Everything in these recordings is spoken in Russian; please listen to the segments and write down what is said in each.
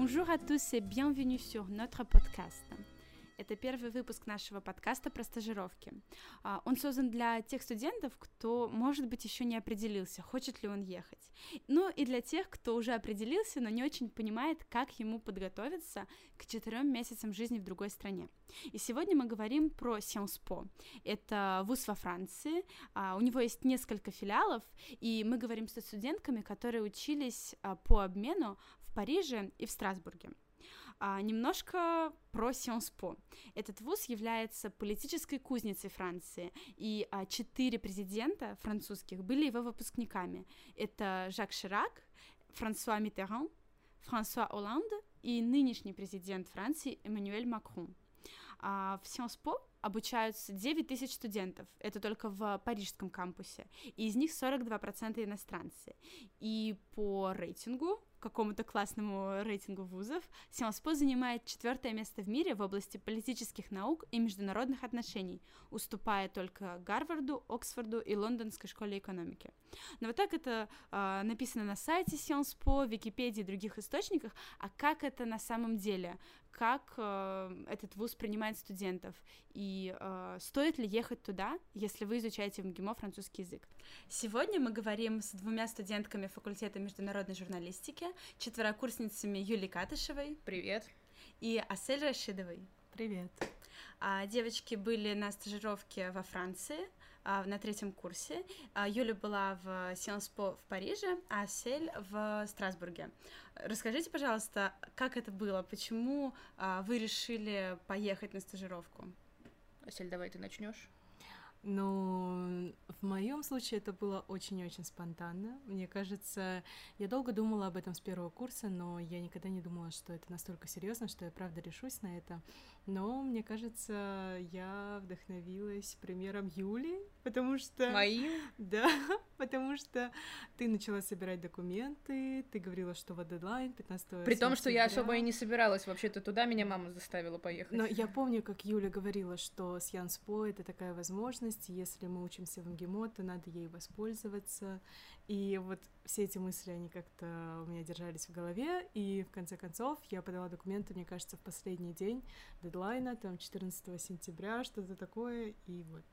Bonjour à tous et bienvenue sur notre podcast. Это первый выпуск нашего подкаста про стажировки. А, он создан для тех студентов, кто, может быть, еще не определился, хочет ли он ехать. Ну и для тех, кто уже определился, но не очень понимает, как ему подготовиться к четырем месяцам жизни в другой стране. И сегодня мы говорим про Sciences Po. Это вуз во Франции, а, у него есть несколько филиалов, и мы говорим со студентками, которые учились а, по обмену в Париже и в Страсбурге. А, немножко про Sciences Po. Этот вуз является политической кузницей Франции, и а, четыре президента французских были его выпускниками. Это Жак Ширак, Франсуа Миттеран, Франсуа Олланд и нынешний президент Франции Эммануэль Макрон. А в Sciences Po обучаются 9 тысяч студентов, это только в парижском кампусе, и из них 42% иностранцы. И по рейтингу какому-то классному рейтингу вузов, Сиалспо занимает четвертое место в мире в области политических наук и международных отношений, уступая только Гарварду, Оксфорду и Лондонской школе экономики. Но вот так это э, написано на сайте Сиалспо, Википедии и других источниках, а как это на самом деле? Как э, этот вуз принимает студентов? И э, стоит ли ехать туда, если вы изучаете в МГИМО французский язык? Сегодня мы говорим с двумя студентками факультета международной журналистики, четверокурсницами Юлией Катышевой. Привет. И Асель Рашидовой. Привет. А, девочки были на стажировке во Франции на третьем курсе. А, Юля была в Сианспо в Париже, а Асель в Страсбурге. Расскажите, пожалуйста, как это было? Почему а, вы решили поехать на стажировку? Асель, давай ты начнешь. Ну, в моем случае это было очень-очень спонтанно. Мне кажется, я долго думала об этом с первого курса, но я никогда не думала, что это настолько серьезно, что я правда решусь на это. Но мне кажется, я вдохновилась примером Юли, потому что... Моим? Да, потому что ты начала собирать документы, ты говорила, что вот дедлайн 15 При том, что я особо и не собиралась вообще-то туда, меня мама заставила поехать. Но я помню, как Юля говорила, что с Янспо это такая возможность, возможность, если мы учимся в МГИМО, то надо ей воспользоваться. И вот все эти мысли, они как-то у меня держались в голове, и в конце концов я подала документы, мне кажется, в последний день дедлайна, там 14 сентября, что-то такое, и вот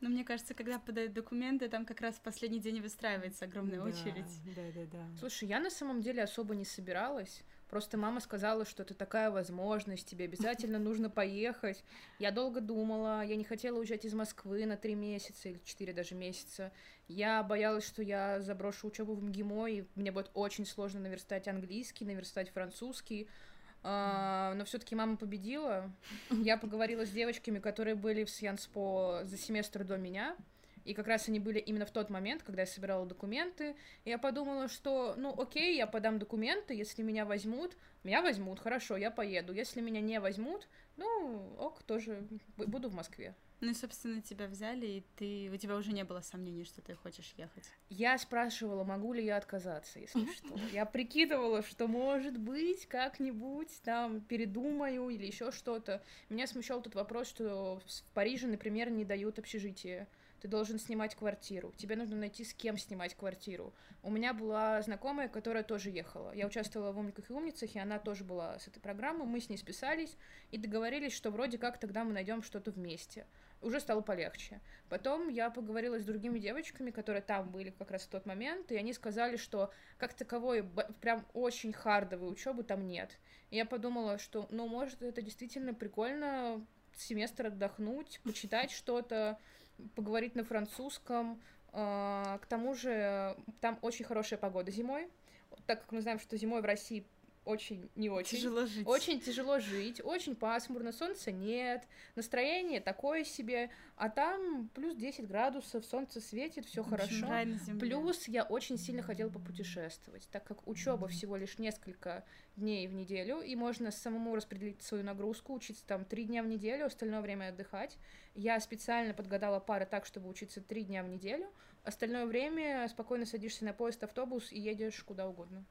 но мне кажется, когда подают документы, там как раз в последний день выстраивается огромная да, очередь. Да, да, да. Слушай, я на самом деле особо не собиралась. Просто мама сказала, что это такая возможность, тебе обязательно нужно поехать. Я долго думала, я не хотела уезжать из Москвы на три месяца или четыре даже месяца. Я боялась, что я заброшу учебу в МГИМО, и мне будет очень сложно наверстать английский, наверстать французский. А, но все-таки мама победила. Я поговорила с девочками, которые были в Сьянспо за семестр до меня. И как раз они были именно в тот момент, когда я собирала документы. И я подумала, что, ну, окей, я подам документы, если меня возьмут, меня возьмут, хорошо, я поеду. Если меня не возьмут, ну, ок, тоже буду в Москве. Ну и, собственно, тебя взяли, и ты, у тебя уже не было сомнений, что ты хочешь ехать. Я спрашивала, могу ли я отказаться, если что. Я прикидывала, что, может быть, как-нибудь там передумаю или еще что-то. Меня смущал тот вопрос, что в Париже, например, не дают общежитие ты должен снимать квартиру, тебе нужно найти с кем снимать квартиру. У меня была знакомая, которая тоже ехала. Я участвовала в «Умниках и умницах», и она тоже была с этой программой. Мы с ней списались и договорились, что вроде как тогда мы найдем что-то вместе. Уже стало полегче. Потом я поговорила с другими девочками, которые там были как раз в тот момент, и они сказали, что как таковой прям очень хардовой учебы там нет. И я подумала, что, ну, может, это действительно прикольно семестр отдохнуть, почитать что-то, поговорить на французском. А, к тому же там очень хорошая погода зимой, так как мы знаем, что зимой в России очень не очень. Тяжело жить. Очень тяжело жить, очень пасмурно, солнца нет, настроение такое себе, а там плюс 10 градусов, солнце светит, все хорошо. Плюс я очень сильно хотела попутешествовать, так как учеба всего лишь несколько дней в неделю, и можно самому распределить свою нагрузку, учиться там три дня в неделю, остальное время отдыхать. Я специально подгадала пары так, чтобы учиться три дня в неделю, остальное время спокойно садишься на поезд, автобус и едешь куда угодно.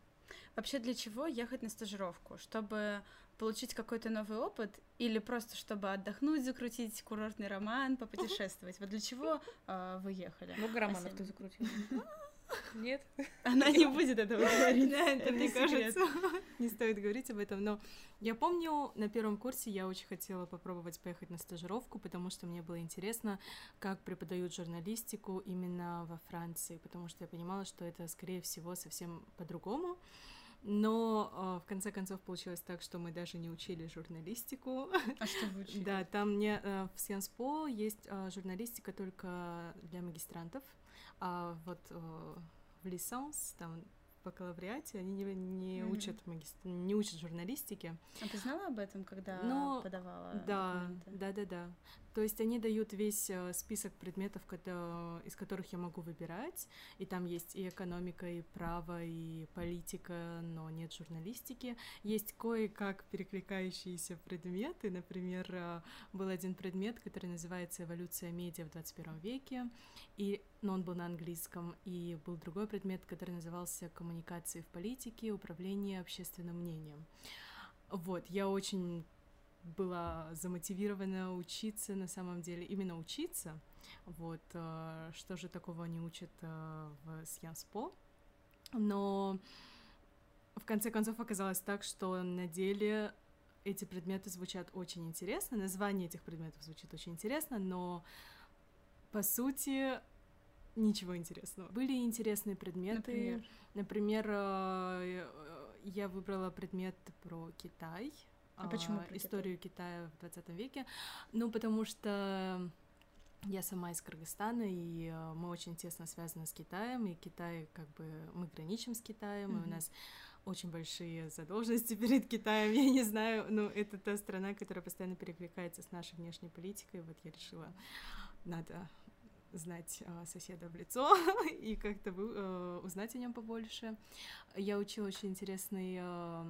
Вообще для чего ехать на стажировку? Чтобы получить какой-то новый опыт или просто чтобы отдохнуть, закрутить курортный роман, попутешествовать? Вот для чего э, вы ехали? Много романов ты закрутила. Нет? Она не будет этого говорить. Да, это мне кажется, не стоит говорить об этом, но я помню, на первом курсе я очень хотела попробовать поехать на стажировку, потому что мне было интересно, как преподают журналистику именно во Франции, потому что я понимала, что это, скорее всего, совсем по-другому. Но э, в конце концов получилось так, что мы даже не учили журналистику. А что вы учили? Да, там не, э, в Сианспо есть э, журналистика только для магистрантов, а вот э, в Лисанс, там бакалавриате они не, не mm-hmm. учат магистр... не учат журналистики. А ты знала об этом, когда Но... подавала да, документы? Да, да, да. То есть они дают весь э, список предметов, из которых я могу выбирать, и там есть и экономика, и право, и политика, но нет журналистики. Есть кое-как перекликающиеся предметы. Например, э, был один предмет, который называется «Эволюция медиа в 21 веке», и, но он был на английском, и был другой предмет, который назывался «Коммуникации в политике, управление общественным мнением». Вот, я очень была замотивирована учиться на самом деле, именно учиться. Вот, э, что же такого они учат э, в Сьянспо. Но в конце концов оказалось так, что на деле эти предметы звучат очень интересно, название этих предметов звучит очень интересно, но по сути ничего интересного. Были интересные предметы. Например, Например э, я выбрала предмет про Китай, а почему историю Китая в 20 веке? Ну, потому что я сама из Кыргызстана, и э, мы очень тесно связаны с Китаем, и Китай, как бы, мы граничим с Китаем, mm-hmm. и у нас очень большие задолженности перед Китаем, я не знаю, но это та страна, которая постоянно перекликается с нашей внешней политикой, вот я решила, надо знать э, соседа в лицо и как-то э, узнать о нем побольше. Я учила очень интересный э,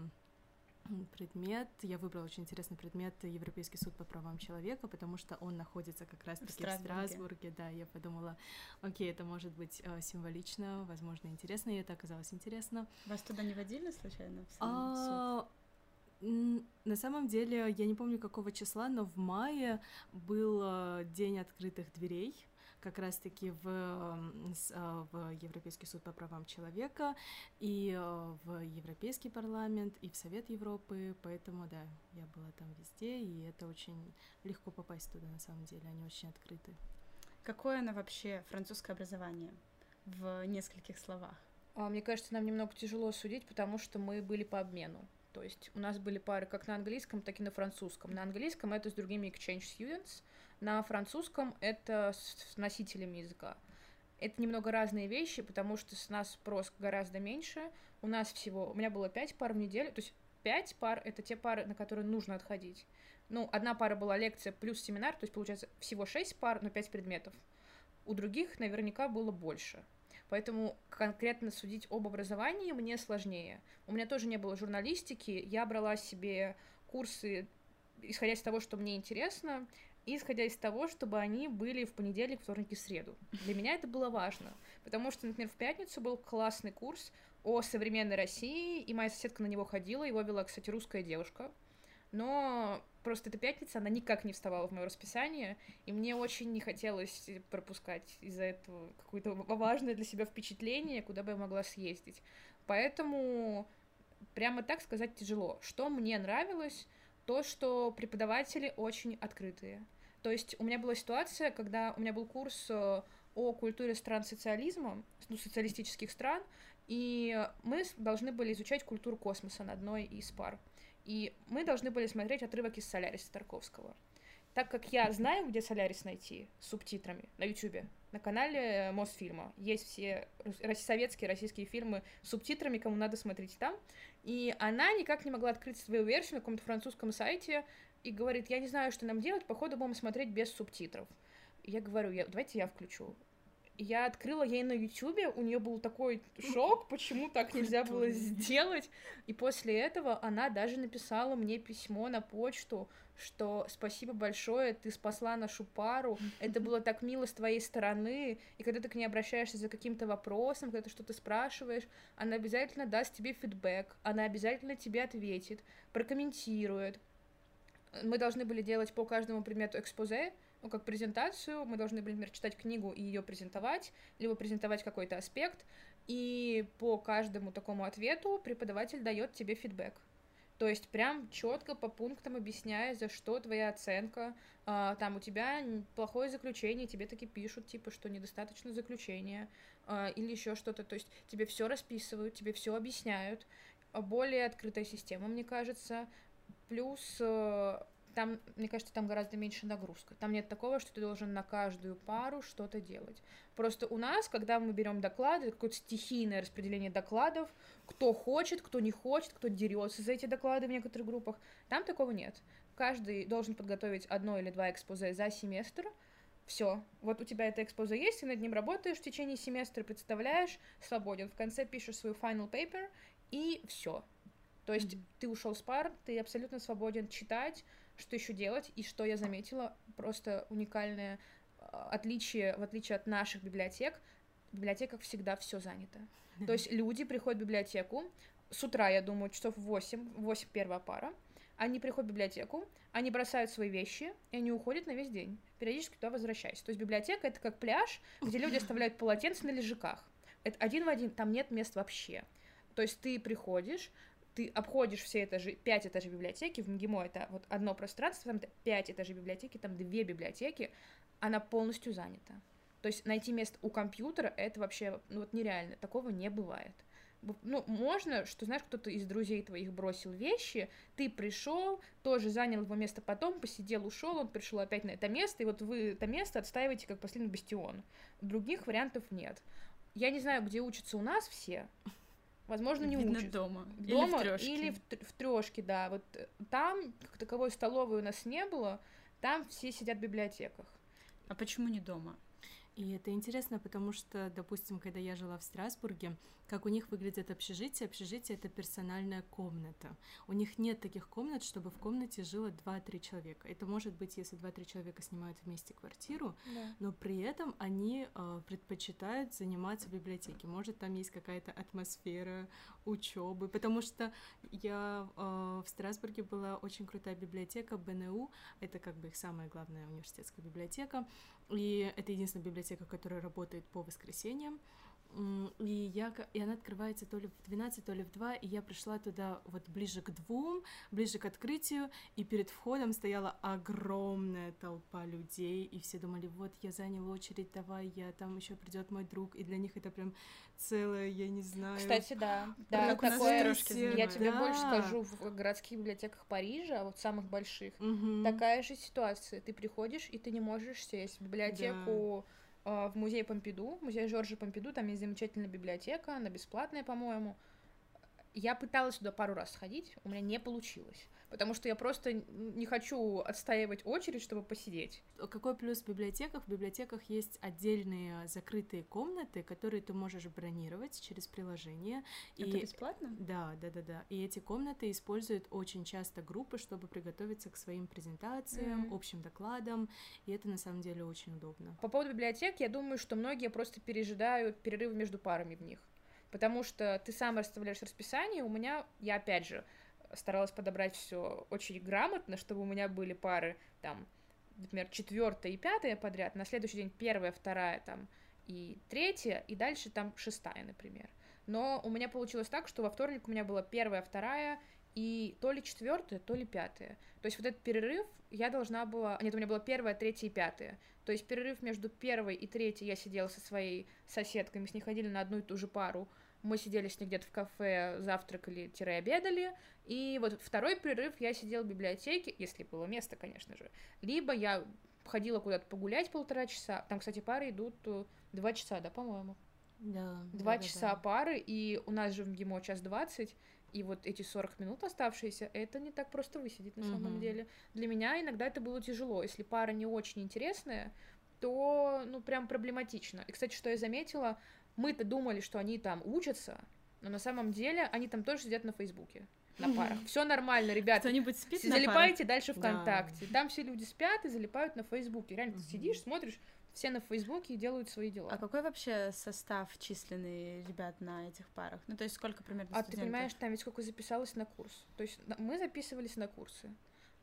предмет. Я выбрала очень интересный предмет Европейский суд по правам человека, потому что он находится как раз-таки в Страсбурге. в Страсбурге. Да, я подумала, окей, это может быть э, символично, возможно, интересно, и это оказалось интересно. Вас туда не водили случайно в а, суд? На самом деле, я не помню какого числа, но в мае был э, день открытых дверей как раз-таки в, а, в Европейский суд по правам человека и а, в Европейский парламент и в Совет Европы, поэтому, да, я была там везде, и это очень легко попасть туда, на самом деле, они очень открыты. Какое оно вообще французское образование в нескольких словах? А, мне кажется, нам немного тяжело судить, потому что мы были по обмену. То есть у нас были пары как на английском, так и на французском. На английском это с другими exchange students, на французском это с носителями языка. Это немного разные вещи, потому что с нас спрос гораздо меньше. У нас всего, у меня было пять пар в неделю, то есть пять пар — это те пары, на которые нужно отходить. Ну, одна пара была лекция плюс семинар, то есть, получается, всего шесть пар, но пять предметов. У других наверняка было больше. Поэтому конкретно судить об образовании мне сложнее. У меня тоже не было журналистики, я брала себе курсы, исходя из того, что мне интересно, исходя из того, чтобы они были в понедельник, вторник и среду. Для меня это было важно, потому что, например, в пятницу был классный курс о современной России, и моя соседка на него ходила, его вела, кстати, русская девушка, но просто эта пятница, она никак не вставала в мое расписание, и мне очень не хотелось пропускать из-за этого какое-то важное для себя впечатление, куда бы я могла съездить. Поэтому прямо так сказать тяжело. Что мне нравилось, то, что преподаватели очень открытые. То есть у меня была ситуация, когда у меня был курс э, о культуре стран социализма, ну, социалистических стран, и мы должны были изучать культуру космоса на одной из пар. И мы должны были смотреть отрывок из «Соляриса» Тарковского. Так как я знаю, где «Солярис» найти с субтитрами на Ютубе, на канале Мосфильма. Есть все советские, российские фильмы с субтитрами, кому надо смотреть там. И она никак не могла открыть свою версию на каком-то французском сайте и говорит, я не знаю, что нам делать, походу будем смотреть без субтитров. Я говорю, я, давайте я включу. Я открыла ей на Ютубе, у нее был такой шок, почему так нельзя было сделать. И после этого она даже написала мне письмо на почту, что спасибо большое, ты спасла нашу пару, это было так мило с твоей стороны, и когда ты к ней обращаешься за каким-то вопросом, когда ты что-то спрашиваешь, она обязательно даст тебе фидбэк, она обязательно тебе ответит, прокомментирует. Мы должны были делать по каждому предмету экспозе, ну, как презентацию, мы должны, например, читать книгу и ее презентовать, либо презентовать какой-то аспект, и по каждому такому ответу преподаватель дает тебе фидбэк. То есть прям четко по пунктам объясняя, за что твоя оценка. А, там у тебя плохое заключение, тебе таки пишут, типа, что недостаточно заключения а, или еще что-то. То есть тебе все расписывают, тебе все объясняют. Более открытая система, мне кажется. Плюс э, там, мне кажется, там гораздо меньше нагрузка. Там нет такого, что ты должен на каждую пару что-то делать. Просто у нас, когда мы берем доклады, какое-то стихийное распределение докладов, кто хочет, кто не хочет, кто дерется за эти доклады в некоторых группах, там такого нет. Каждый должен подготовить одно или два экспозе за семестр. Все, вот у тебя это экспозе есть, ты над ним работаешь в течение семестра, представляешь, свободен. В конце пишешь свой final paper, и все. То есть mm-hmm. ты ушел с пар, ты абсолютно свободен читать, что еще делать, и что я заметила, просто уникальное а, отличие, в отличие от наших библиотек, в библиотеках всегда все занято. То есть люди приходят в библиотеку, с утра, я думаю, часов 8, 8 первая пара, они приходят в библиотеку, они бросают свои вещи, и они уходят на весь день, периодически туда возвращаясь. То есть библиотека — это как пляж, где люди оставляют полотенца на лежаках. Это один в один, там нет мест вообще. То есть ты приходишь, ты обходишь все этажи, пять этажей библиотеки, в МГИМО это вот одно пространство, там пять этажей библиотеки, там две библиотеки, она полностью занята. То есть найти место у компьютера это вообще ну, вот нереально, такого не бывает. Ну, можно, что, знаешь, кто-то из друзей твоих бросил вещи, ты пришел, тоже занял его место потом, посидел, ушел, он пришел опять на это место, и вот вы это место отстаиваете как последний бастион. Других вариантов нет. Я не знаю, где учатся у нас все, Возможно, не Видно учат. дома. Дома или в трёшке. Или в, в трешке, да. Вот э, там, как таковой столовой у нас не было, там все сидят в библиотеках. А почему не дома? И это интересно, потому что, допустим, когда я жила в Страсбурге, как у них выглядит общежитие. Общежитие — это персональная комната. У них нет таких комнат, чтобы в комнате жило 2-3 человека. Это может быть, если 2-3 человека снимают вместе квартиру, Да. но при этом они э, предпочитают заниматься в библиотеке. Может, там есть какая-то атмосфера учебы, потому что я э, в Страсбурге была очень крутая библиотека БНУ, это как бы их самая главная университетская библиотека, и это единственная библиотека, которая работает по воскресеньям. И, я, и она открывается то ли в 12, то ли в 2, и я пришла туда вот ближе к двум, ближе к открытию, и перед входом стояла огромная толпа людей, и все думали, вот я занял очередь, давай, я там еще придет мой друг, и для них это прям целое, я не знаю. Кстати, да. Да, Как такое... Я тебе Да. больше скажу, в городских библиотеках Парижа, вот самых больших, Мгм. такая же ситуация. Ты приходишь, и ты не можешь сесть в библиотеку э, в музей Помпиду, музей Жоржа Помпиду, там есть замечательная библиотека, она бесплатная, по-моему. Я пыталась сюда пару раз сходить, у меня не получилось, потому что я просто не хочу отстаивать очередь, чтобы посидеть. Какой плюс в библиотеках? В библиотеках есть отдельные закрытые комнаты, которые ты можешь бронировать через приложение. Это И бесплатно? Да, да, да, да. И эти комнаты используют очень часто группы, чтобы приготовиться к своим презентациям, Мгм. общим докладам. И это на самом деле очень удобно. По поводу библиотек, я думаю, что многие просто пережидают перерывы между парами в них. Потому что ты сам расставляешь расписание. У меня, я опять же старалась подобрать все очень грамотно, чтобы у меня были пары там, например, четвертая и пятая подряд, на следующий день первая, вторая там и третья, и дальше там шестая, например. Но у меня получилось так, что во вторник у меня была первая, вторая и то ли четвертая, то ли пятая. То есть вот этот перерыв я должна была... Нет, у меня была первая, третья и пятая. То есть перерыв между первой и третьей я сидела со своей соседкой, мы с ней ходили на одну и ту же пару. Мы сидели с ней где-то в кафе, завтракали-обедали. И вот второй перерыв я сидела в библиотеке, если было место, конечно же. Либо я ходила куда-то погулять полтора часа. Там, кстати, пары идут э, два часа, да, по-моему? Да. Два да, да, часа да. пары, и у нас же в МГИМО час двадцать, и вот эти 40 минут оставшиеся, это не так просто высидеть на самом Мгм. деле. Для меня иногда это было тяжело. Если пара не очень интересная, то, ну, прям проблематично. И, кстати, что я заметила, мы-то думали, что они там учатся, но на самом деле они там тоже сидят на Фейсбуке, на парах. Все нормально, ребята. Кто-нибудь спит на Залипайте дальше Да. ВКонтакте. Там все люди спят и залипают на Фейсбуке. Реально, ты Мгм. сидишь, смотришь, все на Фейсбуке и делают свои дела. А какой вообще состав численный ребят на этих парах? Ну, то есть сколько примерно А ты студентов? понимаешь, там ведь сколько записалось на курс? То есть на- мы записывались на курсы.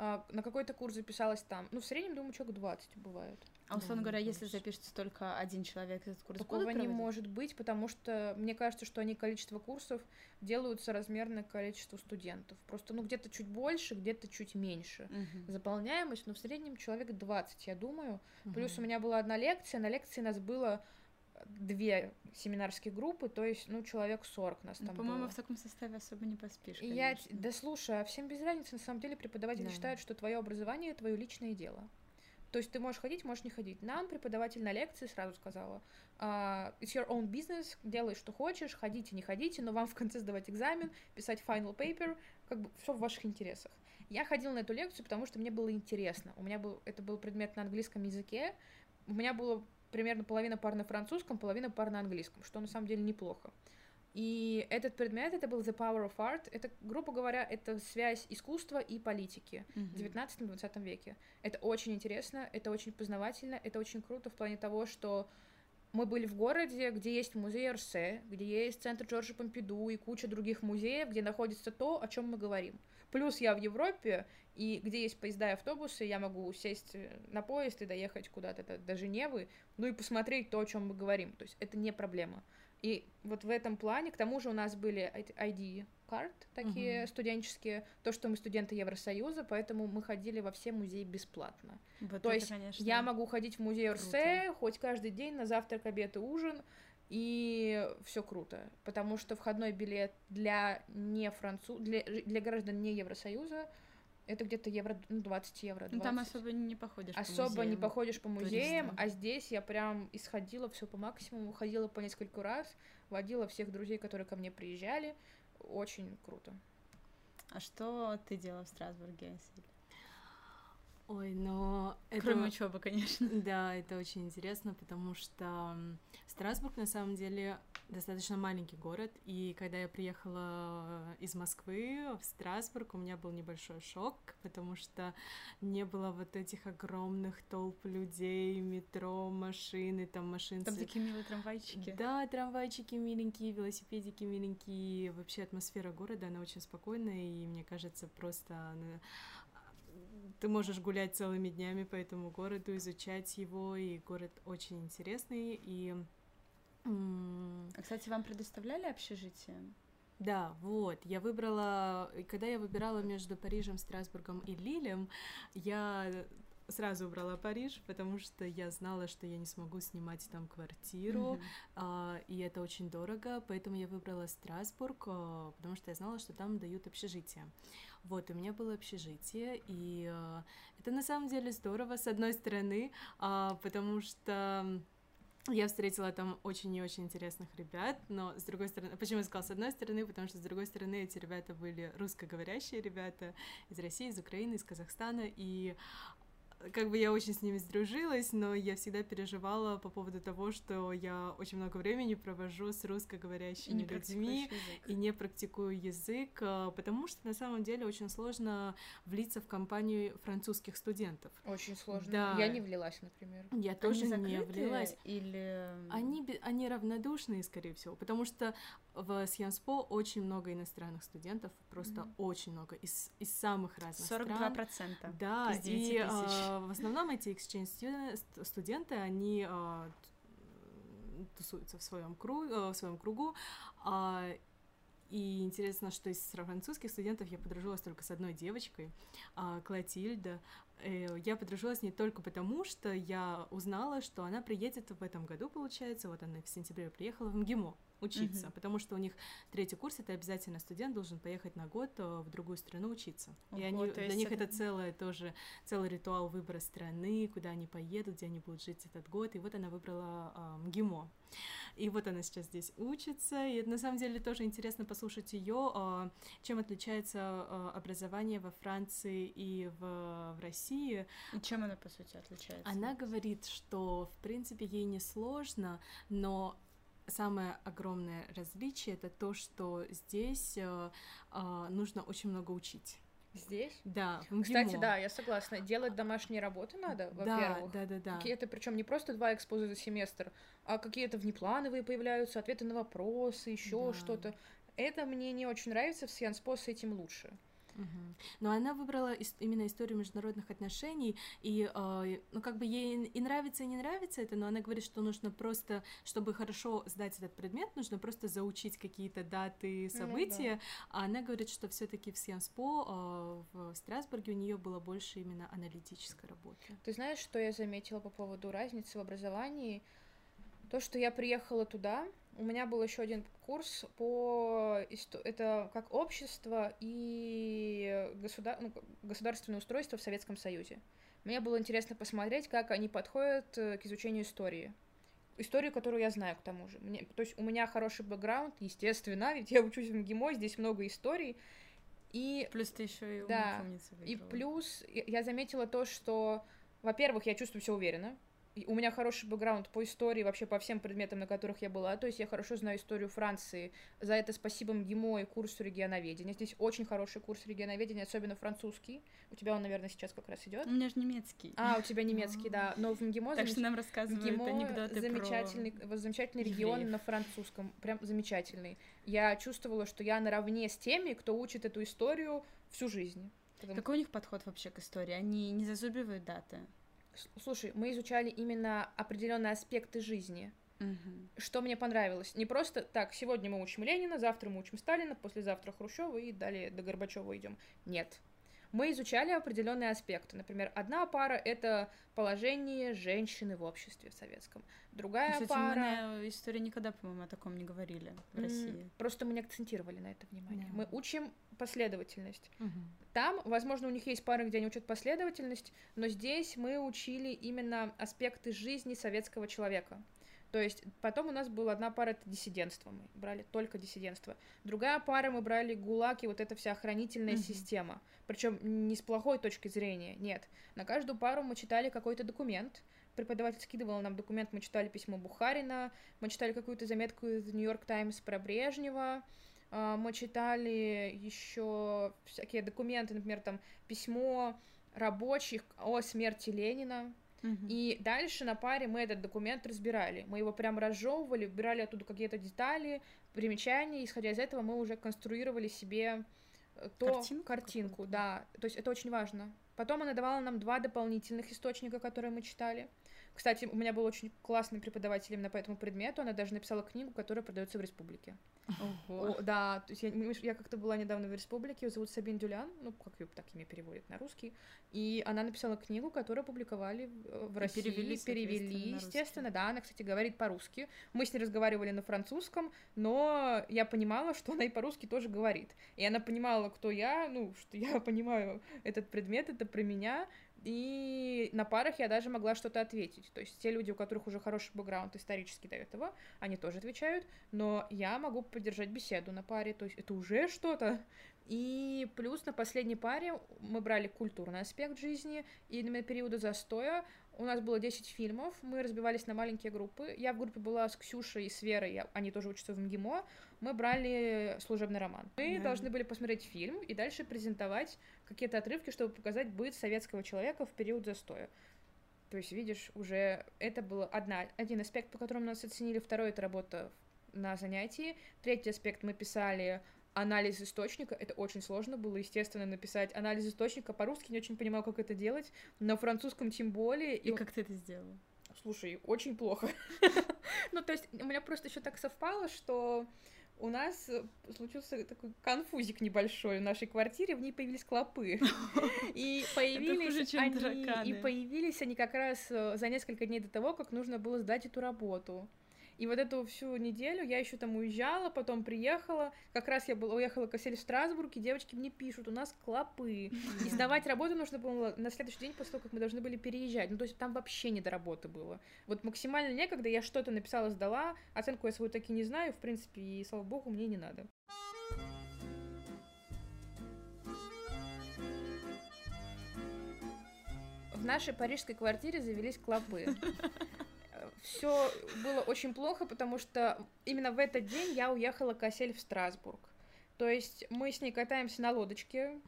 а, на какой-то курс записалась там. Ну, в среднем, думаю, человек 20 бывает. А условно Да, говоря, если запишется только один человек, этот курс Такого не проводить? может быть, потому что мне кажется, что они количество курсов делают соразмерно количеству студентов. Просто, ну, где-то чуть больше, где-то чуть меньше. Мгм. Заполняемость, ну, в среднем человек 20, я думаю. Плюс у меня была одна лекция, на лекции нас было две семинарские группы, то есть, ну, человек 40 нас Ну, там по-моему, в таком составе особо не поспишь, И я, конечно. да слушай, а всем без разницы, на самом деле преподаватели Да. считают, что твое образование твое личное дело. То есть ты можешь ходить, можешь не ходить. Нам преподаватель на лекции сразу сказала, а, it's your own business, делай, что хочешь, ходите, не ходите, но вам в конце сдавать экзамен, писать final paper, как бы все в ваших интересах. Я ходила на эту лекцию, потому что мне было интересно. У меня был, это был предмет на английском языке, у меня было примерно половина пар на французском, половина пар на английском, что на самом деле неплохо. И этот предмет, это был The Power of Art, это, грубо говоря, это связь искусства и политики Мгм. в 19-20 веке. Это очень интересно, это очень познавательно, это очень круто в плане того, что мы были в городе, где есть музей Орсе, где есть центр Джорджа Помпиду и куча других музеев, где находится то, о чем мы говорим. Плюс я в Европе, и где есть поезда и автобусы, я могу сесть э, на поезд и доехать куда-то до Женевы, ну и посмотреть то, о чем мы говорим. То есть это не проблема. И вот в этом плане, к тому же у нас были эти ID-карт такие Мгм. студенческие, то, что мы студенты Евросоюза, поэтому мы ходили во все музеи бесплатно. Вот То это, есть конечно, Я могу ходить в музей. Орсе хоть каждый день на завтрак, обед и ужин, и все круто, потому что входной билет для не француз, для, для граждан не Евросоюза это где-то евро, ну, 20 евро. 20. Ну, там особо не походишь по Особо не музеям. походишь по музеям, туристам. а здесь я прям исходила все по максимуму, ходила по несколько раз, водила всех друзей, которые ко мне приезжали. Очень круто. А что ты делала в Страсбурге? Ой, но это... Кроме учебы, конечно. Да, это очень интересно, потому что Страсбург на самом деле достаточно маленький город, и когда я приехала из Москвы в Страсбург, у меня был небольшой шок, потому что не было вот этих огромных толп людей, метро, машины, там машин. Там такие милые трамвайчики. Да, трамвайчики миленькие, велосипедики миленькие. Вообще атмосфера города, она очень спокойная, и мне кажется, просто она- ты можешь гулять целыми днями по этому городу, изучать его, и город очень интересный, и А, кстати, вам предоставляли общежитие? да, вот, я выбрала, когда я выбирала между Парижем, Страсбургом и Лилем, я сразу убрала Париж, потому что я знала, что я не смогу снимать там квартиру, Мгм. а, и это очень дорого, поэтому я выбрала Страсбург, а, потому что я знала, что там дают общежитие. Вот, у меня было общежитие, и а, это на самом деле здорово, с одной стороны, а, потому что я встретила там очень и очень интересных ребят, но с другой стороны, почему я сказала с одной стороны, потому что с другой стороны эти ребята были русскоговорящие ребята из России, из Украины, из Казахстана, и как бы я очень с ними сдружилась, но я всегда переживала по поводу того, что я очень много времени провожу с И русскоговорящими не людьми и не практикую язык, а, потому что на самом деле очень сложно влиться в компанию французских студентов. Очень сложно. Да. Я не влилась, например. Я Они тоже не влилась. Или... Они, они равнодушные, скорее всего, потому что в Сьянспо очень много иностранных студентов, просто Мгм. очень много, из, из самых разных 42 стран. процента. Да, из 9 и тысяч. а, в основном эти exchange студен- ст- студенты, они т- тусуются в своем кругу, в своем кругу. а, и интересно, что из французских студентов я подружилась только с одной девочкой, Клотильда. Э, Я подружилась не только потому, что я узнала, что она приедет в этом году, получается, вот она в сентябре приехала в МГИМО учиться, Мгм. потому что у них третий курс, это обязательно студент должен поехать на год э, в другую страну учиться. и Ого, они, то для есть них это- целое тоже, целый ритуал выбора страны, куда они поедут, где они будут жить этот год, и вот она выбрала а, МГИМО. И вот она сейчас здесь учится, и на самом деле тоже интересно послушать ее, чем отличается а, образование во Франции и в, в России. И чем она, по сути, отличается? Она говорит, что в принципе ей не сложно, но самое огромное различие это то, что здесь э, а, нужно очень много учить. Здесь? Да, в Кстати, МГИМО. да, я согласна. Делать домашние работы надо, да, во-первых. да, да, да. Какие-то, причем не просто два экспоза за семестр, а какие-то внеплановые появляются, ответы на вопросы, еще Да. что-то. Это мне не очень нравится, в Сианспо с этим лучше. Угу. Но она выбрала ис- именно историю международных отношений, и, э, ну, как бы ей и нравится, и не нравится это, но она говорит, что нужно просто, чтобы хорошо сдать этот предмет, нужно просто заучить какие-то даты, события, ну, да. а она говорит, что все таки в Сианспо э, в Страсбурге у нее было больше именно аналитической работы. Ты знаешь, что я заметила по поводу разницы в образовании? То, что я приехала туда, у меня был еще один курс по это как общество и государ... ну, государственное устройство в Советском Союзе. Мне было интересно посмотреть, как они подходят э, к изучению истории. Историю, которую я знаю, к тому же. Мне, то есть у меня хороший бэкграунд, естественно, ведь я учусь в МГИМО, здесь много историй. И... Плюс ты еще и да, И плюс я заметила то, что, во-первых, я чувствую себя уверенно, у меня хороший бэкграунд по истории, вообще по всем предметам, на которых я была. То есть я хорошо знаю историю Франции. За это спасибо МГИМО и курсу регионоведения. Здесь очень хороший курс регионоведения, особенно французский. У тебя он, наверное, сейчас как раз идет. У меня же немецкий. А, у тебя немецкий, да. Но в МГИМО... Так что нам рассказывают МГИМО анекдоты замечательный, про... замечательный регион на французском. Прям замечательный. Я чувствовала, что я наравне с теми, кто учит эту историю всю жизнь. Потому... Какой у них подход вообще к истории? Они не зазубивают даты? Слушай, мы изучали именно определенные аспекты жизни. Угу. Что мне понравилось? Не просто так, сегодня мы учим Ленина, завтра мы учим Сталина, послезавтра Хрущева и далее до Горбачева идем. Нет. Мы изучали определенные аспекты. Например, одна пара это положение женщины в обществе в советском. Другая Кстати, пара. Мы на истории никогда, по-моему, о таком не говорили в России. Просто мы не акцентировали на это внимание. Да. Мы учим последовательность. Угу. Там, возможно, у них есть пары, где они учат последовательность, но здесь мы учили именно аспекты жизни советского человека. То есть потом у нас была одна пара, это диссидентство, мы брали только диссидентство. Другая пара, мы брали ГУЛАГ и вот эта вся охранительная mm-hmm. система. Причем не с плохой точки зрения, нет. На каждую пару мы читали какой-то документ, преподаватель скидывал нам документ, мы читали письмо Бухарина, мы читали какую-то заметку из Нью-Йорк Таймс про Брежнева, а, мы читали еще всякие документы, например, там письмо рабочих о смерти Ленина. И дальше на паре мы этот документ разбирали. Мы его прям разжевывали, убирали оттуда какие-то детали, примечания. Исходя из этого, мы уже конструировали себе э, то картинку, картинку да. То есть это очень важно. Потом она давала нам два дополнительных источника, которые мы читали. Кстати, у меня был очень классный преподаватель именно по этому предмету. Она даже написала книгу, которая продается в республике. Ого. О, да, то есть я, я как-то была недавно в республике, ее зовут Сабин Дюлян, ну, как ее так имя переводят на русский, и она написала книгу, которую публиковали в, в России, перевели, перевели естественно, да, она, кстати, говорит по-русски. Мы с ней разговаривали на французском, но я понимала, что она и по-русски тоже говорит. И она понимала, кто я, ну, что я понимаю этот предмет, это про меня, и на парах я даже могла что-то ответить. То есть те люди, у которых уже хороший бэкграунд исторический до этого, они тоже отвечают, но я могу поддержать беседу на паре, то есть это уже что-то. И плюс на последней паре мы брали культурный аспект жизни, и на периода застоя у нас было 10 фильмов, мы разбивались на маленькие группы. Я в группе была с Ксюшей и с Верой, они тоже учатся в МГИМО. Мы брали служебный роман. Мы да. должны были посмотреть фильм и дальше презентовать какие-то отрывки, чтобы показать быт советского человека в период застоя. То есть, видишь, уже это был одна, один аспект, по которому нас оценили, второй — это работа на занятии, третий аспект мы писали анализ источника, это очень сложно было, естественно, написать анализ источника, по-русски не очень понимал, как это делать, на французском тем более. И, и как ты это сделала? Слушай, очень плохо. ну, то есть, у меня просто еще так совпало, что у нас э, случился такой конфузик небольшой в нашей квартире, в ней появились клопы. И появились они, и появились они как раз э, за несколько дней до того, как нужно было сдать эту работу. И вот эту всю неделю я еще там уезжала, потом приехала. Как раз я была, уехала к Осель в Страсбург, и девочки мне пишут, у нас клопы. И сдавать работу нужно было на следующий день после того, как мы должны были переезжать. Ну, то есть там вообще не до работы было. Вот максимально некогда я что-то написала, сдала. Оценку я свою таки не знаю, в принципе, и слава богу, мне не надо. В нашей парижской квартире завелись клопы все было очень плохо, потому что именно в этот день я уехала к Осель в Страсбург. То есть мы с ней катаемся на лодочке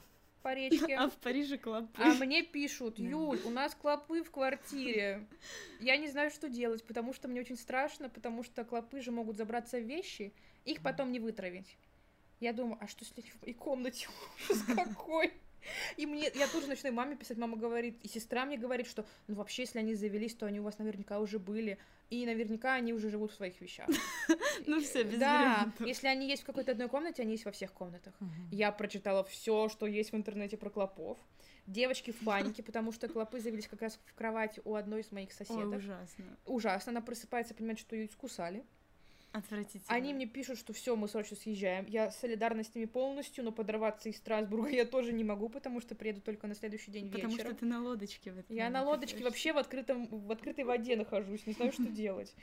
по речке. А в Париже клопы. А мне пишут, Юль, у нас клопы в квартире. Я не знаю, что делать, потому что мне очень страшно, потому что клопы же могут забраться в вещи, их потом не вытравить. Я думаю, а что если в моей комнате ужас какой? И мне, я тоже начинаю маме писать, мама говорит, и сестра мне говорит, что, ну, вообще, если они завелись, то они у вас наверняка уже были, и наверняка они уже живут в своих вещах. Ну все, без Да, если они есть в какой-то одной комнате, они есть во всех комнатах. Я прочитала все, что есть в интернете про клопов. Девочки в панике, потому что клопы завелись как раз в кровать у одной из моих Ой, соседок. ужасно. Ужасно, она просыпается, понимает, что ее искусали. Отвратительно. Они мне пишут, что все, мы срочно съезжаем. Я солидарна с ними полностью, но подорваться из Страсбурга я тоже не могу, потому что приеду только на следующий день Потому вечером. что ты на лодочке в этом Я на лодочке находишься. вообще в, открытом, в открытой воде нахожусь, не знаю, что делать.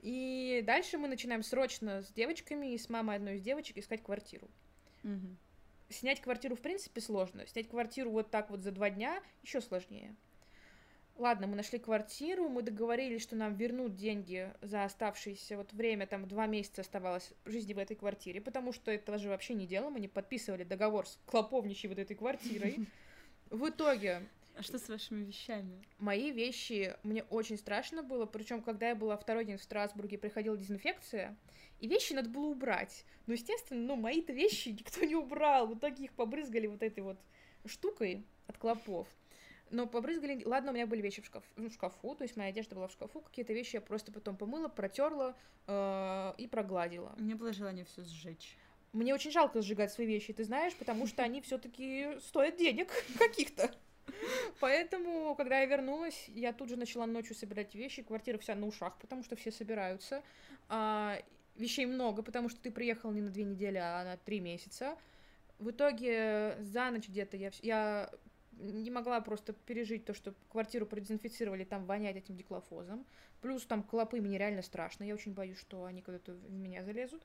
И дальше мы начинаем срочно с девочками и с мамой одной из девочек искать квартиру. Снять квартиру, в принципе, сложно. Снять квартиру вот так вот за два дня еще сложнее. Ладно, мы нашли квартиру, мы договорились, что нам вернут деньги за оставшееся вот время, там два месяца оставалось жизни в этой квартире, потому что этого же вообще не делаем, мы не подписывали договор с клоповничей вот этой квартирой. В итоге А что с вашими вещами? мои вещи, мне очень страшно было, причем когда я была второй день в Страсбурге, приходила дезинфекция, и вещи надо было убрать. Ну, естественно, ну, мои-то вещи никто не убрал, в итоге их побрызгали вот этой вот штукой от клопов. Но побрызгали, ладно, у меня были вещи в, шкаф, в шкафу, то есть моя одежда была в шкафу, какие-то вещи я просто потом помыла, протерла э, и прогладила. Меня было желание все сжечь. Мне очень жалко сжигать свои вещи, ты знаешь, потому что они все-таки стоят денег каких-то. Поэтому, когда я вернулась, я тут же начала ночью собирать вещи. Квартира вся на ушах, потому что все собираются. А, вещей много, потому что ты приехал не на две недели, а на три месяца. В итоге за ночь где-то я, я не могла просто пережить то, что квартиру продезинфицировали, там вонять этим диклофозом. Плюс там клопы, мне реально страшно. Я очень боюсь, что они куда-то в меня залезут.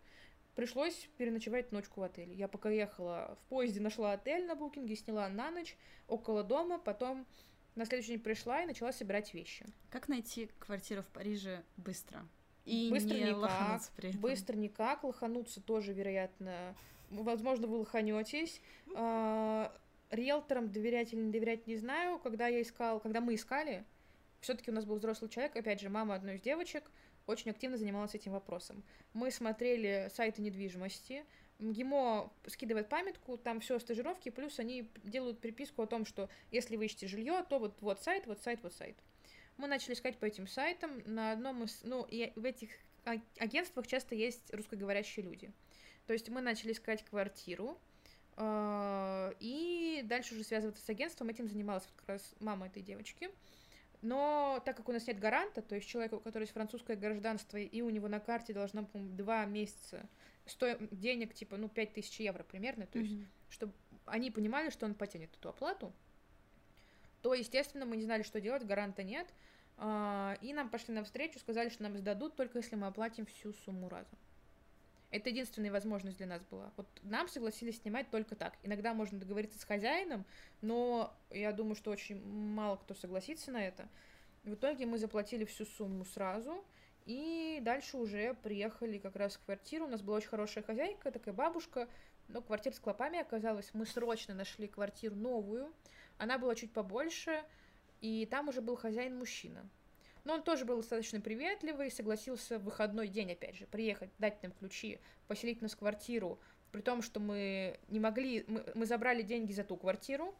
Пришлось переночевать ночку в отеле. Я пока ехала в поезде, нашла отель на букинге, сняла на ночь около дома, потом на следующий день пришла и начала собирать вещи. Как найти квартиру в Париже быстро? И Быстро не никак, лохануться при этом. Быстро никак, лохануться тоже, вероятно. Возможно, вы лоханетесь. А, Риэлторам доверять или не доверять не знаю. Когда я искал, когда мы искали, все-таки у нас был взрослый человек, опять же, мама одной из девочек, очень активно занималась этим вопросом. Мы смотрели сайты недвижимости, МГИМО скидывает памятку, там все стажировки, плюс они делают приписку о том, что если вы ищете жилье, то вот, вот сайт, вот сайт, вот сайт. Мы начали искать по этим сайтам. На одном из... Ну, и в этих а- агентствах часто есть русскоговорящие люди. То есть мы начали искать квартиру, и дальше уже связываться с агентством. Этим занималась как раз мама этой девочки. Но так как у нас нет гаранта, то есть человек, у которого есть французское гражданство, и у него на карте должно, по-моему, два месяца стоит денег, типа, ну, 5000 евро примерно, то есть Мгм. чтобы они понимали, что он потянет эту оплату, то, естественно, мы не знали, что делать, гаранта нет. А, И нам пошли навстречу, сказали, что нам сдадут, только если мы оплатим всю сумму разом. Это единственная возможность для нас была. Вот нам согласились снимать только так. Иногда можно договориться с хозяином, но я думаю, что очень мало кто согласится на это. В итоге мы заплатили всю сумму сразу, и дальше уже приехали как раз в квартиру. У нас была очень хорошая хозяйка, такая бабушка, но квартира с клопами оказалась. Мы срочно нашли квартиру новую. Она была чуть побольше, и там уже был хозяин-мужчина. Но он тоже был достаточно приветливый, согласился в выходной день, опять же, приехать, дать нам ключи, поселить нас в квартиру, при том, что мы не могли, мы, мы забрали деньги за ту квартиру,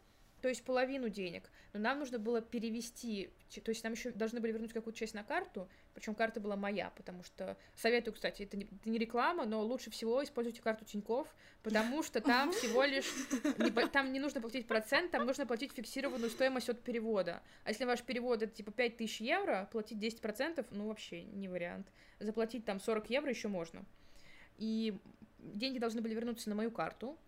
то есть половину денег, но нам нужно было перевести, то есть нам еще должны были вернуть какую-то часть на карту, причем карта была моя, потому что советую, кстати, это не, это не реклама, но лучше всего используйте карту Тиньков, потому что там всего лишь, не там не нужно платить процент, там нужно платить фиксированную стоимость от перевода. А если ваш перевод это типа 5000 евро, платить 10%, ну вообще не вариант. Заплатить там 40 евро еще можно. И деньги должны были вернуться на мою карту,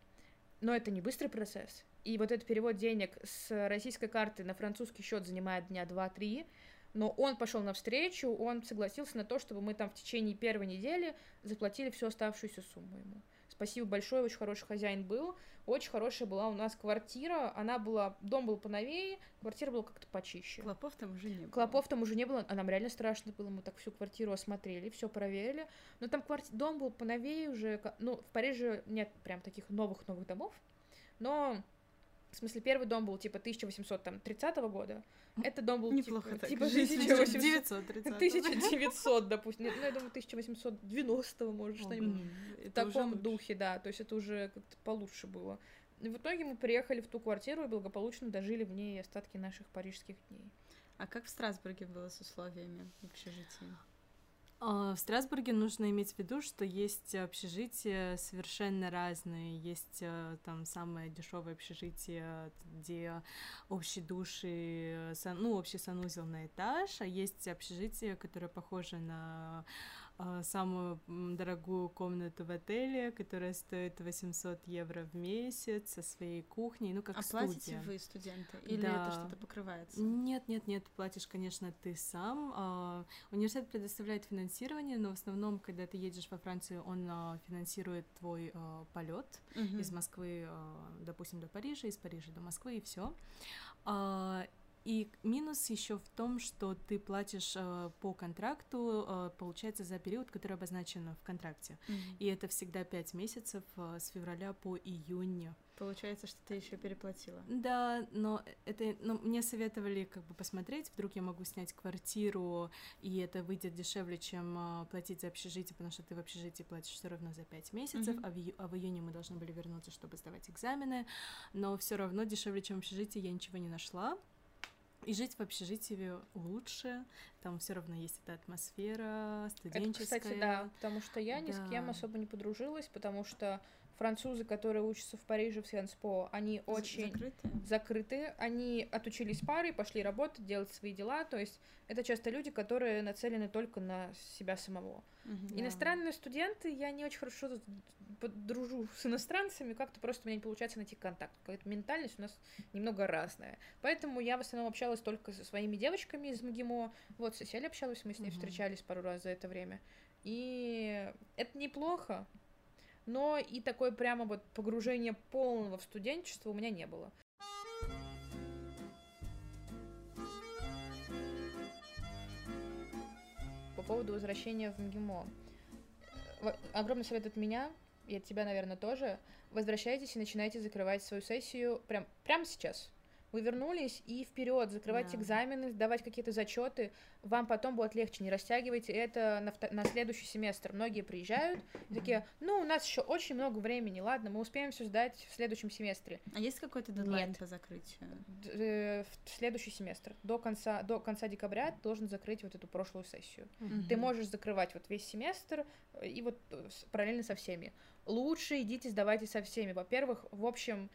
но это не быстрый процесс. И вот этот перевод денег с российской карты на французский счет занимает дня 2-3. Но он пошел навстречу, он согласился на то, чтобы мы там в течение первой недели заплатили всю оставшуюся сумму ему. Спасибо большое, очень хороший хозяин был. Очень хорошая была у нас квартира. Она была, дом был поновее, квартира была как-то почище. Клопов там уже не было. Клопов там уже не было, а нам реально страшно было. Мы так всю квартиру осмотрели, все проверили. Но там кварти... дом был поновее уже. Ну, в Париже нет прям таких новых-новых домов. Но В смысле, первый дом был типа 1830 года, это дом был Неплохо типа, так. типа Жизнь 1800, 930. 1900, допустим. Нет, ну, я думаю, 1890, может, что-нибудь. В таком духе, да. То есть это уже как-то получше было. И в итоге мы приехали в ту квартиру и благополучно дожили в ней остатки наших парижских дней. А как в Страсбурге было с условиями в общежитии? А, В Страсбурге нужно иметь в виду, что есть общежития совершенно разные. Есть э, там самое дешевое общежитие, где общий душ и э, ну, общий санузел на этаж, а есть общежитие, которое похоже на самую м, дорогую комнату в отеле, которая стоит 800 евро в месяц со своей кухней, ну как а студия. платите вы, студенты? Или Да. это что-то покрывается? Нет, нет, нет, платишь, конечно, ты сам. А, Университет предоставляет финансирование, но в основном, когда ты едешь во Францию, он а, финансирует твой полет Мгм. из Москвы, а, допустим, до Парижа, из Парижа до Москвы и все. И минус еще в том, что ты платишь а, по контракту, а, получается, за период, который обозначен в контракте. Мгм. И это всегда пять месяцев а, с февраля по июнь. Получается, что ты еще переплатила. Да, но это, но мне советовали как бы посмотреть, вдруг я могу снять квартиру, и это выйдет дешевле, чем а, платить за общежитие, потому что ты в общежитии платишь все равно за пять месяцев, Мгм. а, в, ию- а в июне мы должны были вернуться, чтобы сдавать экзамены, но все равно дешевле, чем в общежитии, я ничего не нашла. И жить в общежитии лучше, там все равно есть эта атмосфера Это, студенческая. кстати, да, потому что я ни с кем Да. особо не подружилась, потому что французы, которые учатся в Париже в Сианспо, они очень Закрытые? закрыты, они отучились пары, пошли работать, делать свои дела, то есть это часто люди, которые нацелены только на себя самого. Да. Иностранные студенты, я не очень хорошо дружу с иностранцами, как-то просто у меня не получается найти контакт. Какая-то ментальность у нас немного разная. Поэтому я в основном общалась только со своими девочками из МГИМО. Вот с Селей общалась, мы с ней Мгм. встречались пару раз за это время. И это неплохо, но и такое прямо вот погружение полного в студенчество у меня не было. По поводу возвращения в МГИМО. Огромный совет от меня, и от тебя, наверное, тоже. Возвращайтесь и начинайте закрывать свою сессию прям, прямо сейчас. Вы вернулись и вперед, закрывайте Да. экзамены, сдавать какие-то зачеты. Вам потом будет легче. Не растягивайте это на, на следующий семестр. Многие приезжают и такие, ну, у нас еще очень много времени, ладно, мы успеем все сдать в следующем семестре. А есть какой-то дедлайн Нет. по закрытию? Д- э, в следующий семестр. До конца, до конца декабря ты должен закрыть вот эту прошлую сессию. Мгм. Ты можешь закрывать вот весь семестр э, и вот э, параллельно со всеми. Лучше идите сдавайте со всеми. Во-первых, в общем,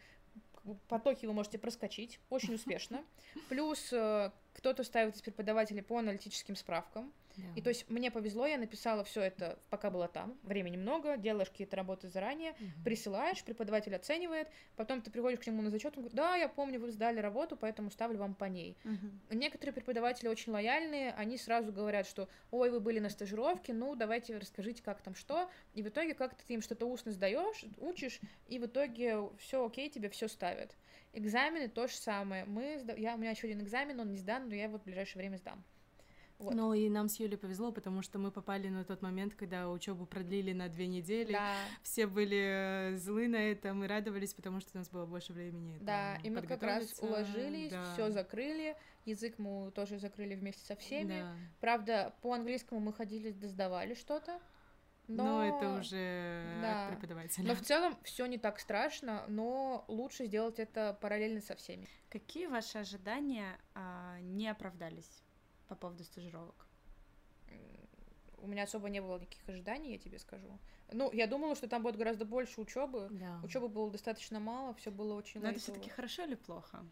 потоки вы можете проскочить очень успешно. Плюс э, кто-то ставит из преподавателей по аналитическим справкам. Да. И то есть мне повезло, я написала все это, пока была там. Времени много, делаешь какие-то работы заранее, Мгм. присылаешь, преподаватель оценивает, потом ты приходишь к нему на зачет, он говорит, да, я помню, вы сдали работу, поэтому ставлю вам по ней. Мгм. Некоторые преподаватели очень лояльные, они сразу говорят, что ой, вы были на стажировке, ну давайте расскажите, как там что. И в итоге как-то ты им что-то устно сдаешь, учишь, и в итоге все окей, тебе все ставят. Экзамены то же самое. Мы я, у меня еще один экзамен, он не сдан, но я его в ближайшее время сдам. Вот. Ну и нам с Юлей повезло, потому что мы попали на тот момент, когда учебу продлили на две недели. Да, Все были э, злы на это, мы радовались, потому что у нас было больше времени. да, и мы как раз уложились, Да. все закрыли, язык мы тоже закрыли вместе со всеми. Да. Правда, по английскому мы ходили, досдавали что-то. Но, Но это уже да. от преподавателя. Но в целом все не так страшно, но лучше сделать это параллельно со всеми. Какие ваши ожидания а, не оправдались по поводу стажировок? У меня особо не было никаких ожиданий, я тебе скажу. Ну, я думала, что там будет гораздо больше учебы. Да. Учебы было достаточно мало, все было очень Но это лайтово. все-таки хорошо или плохо?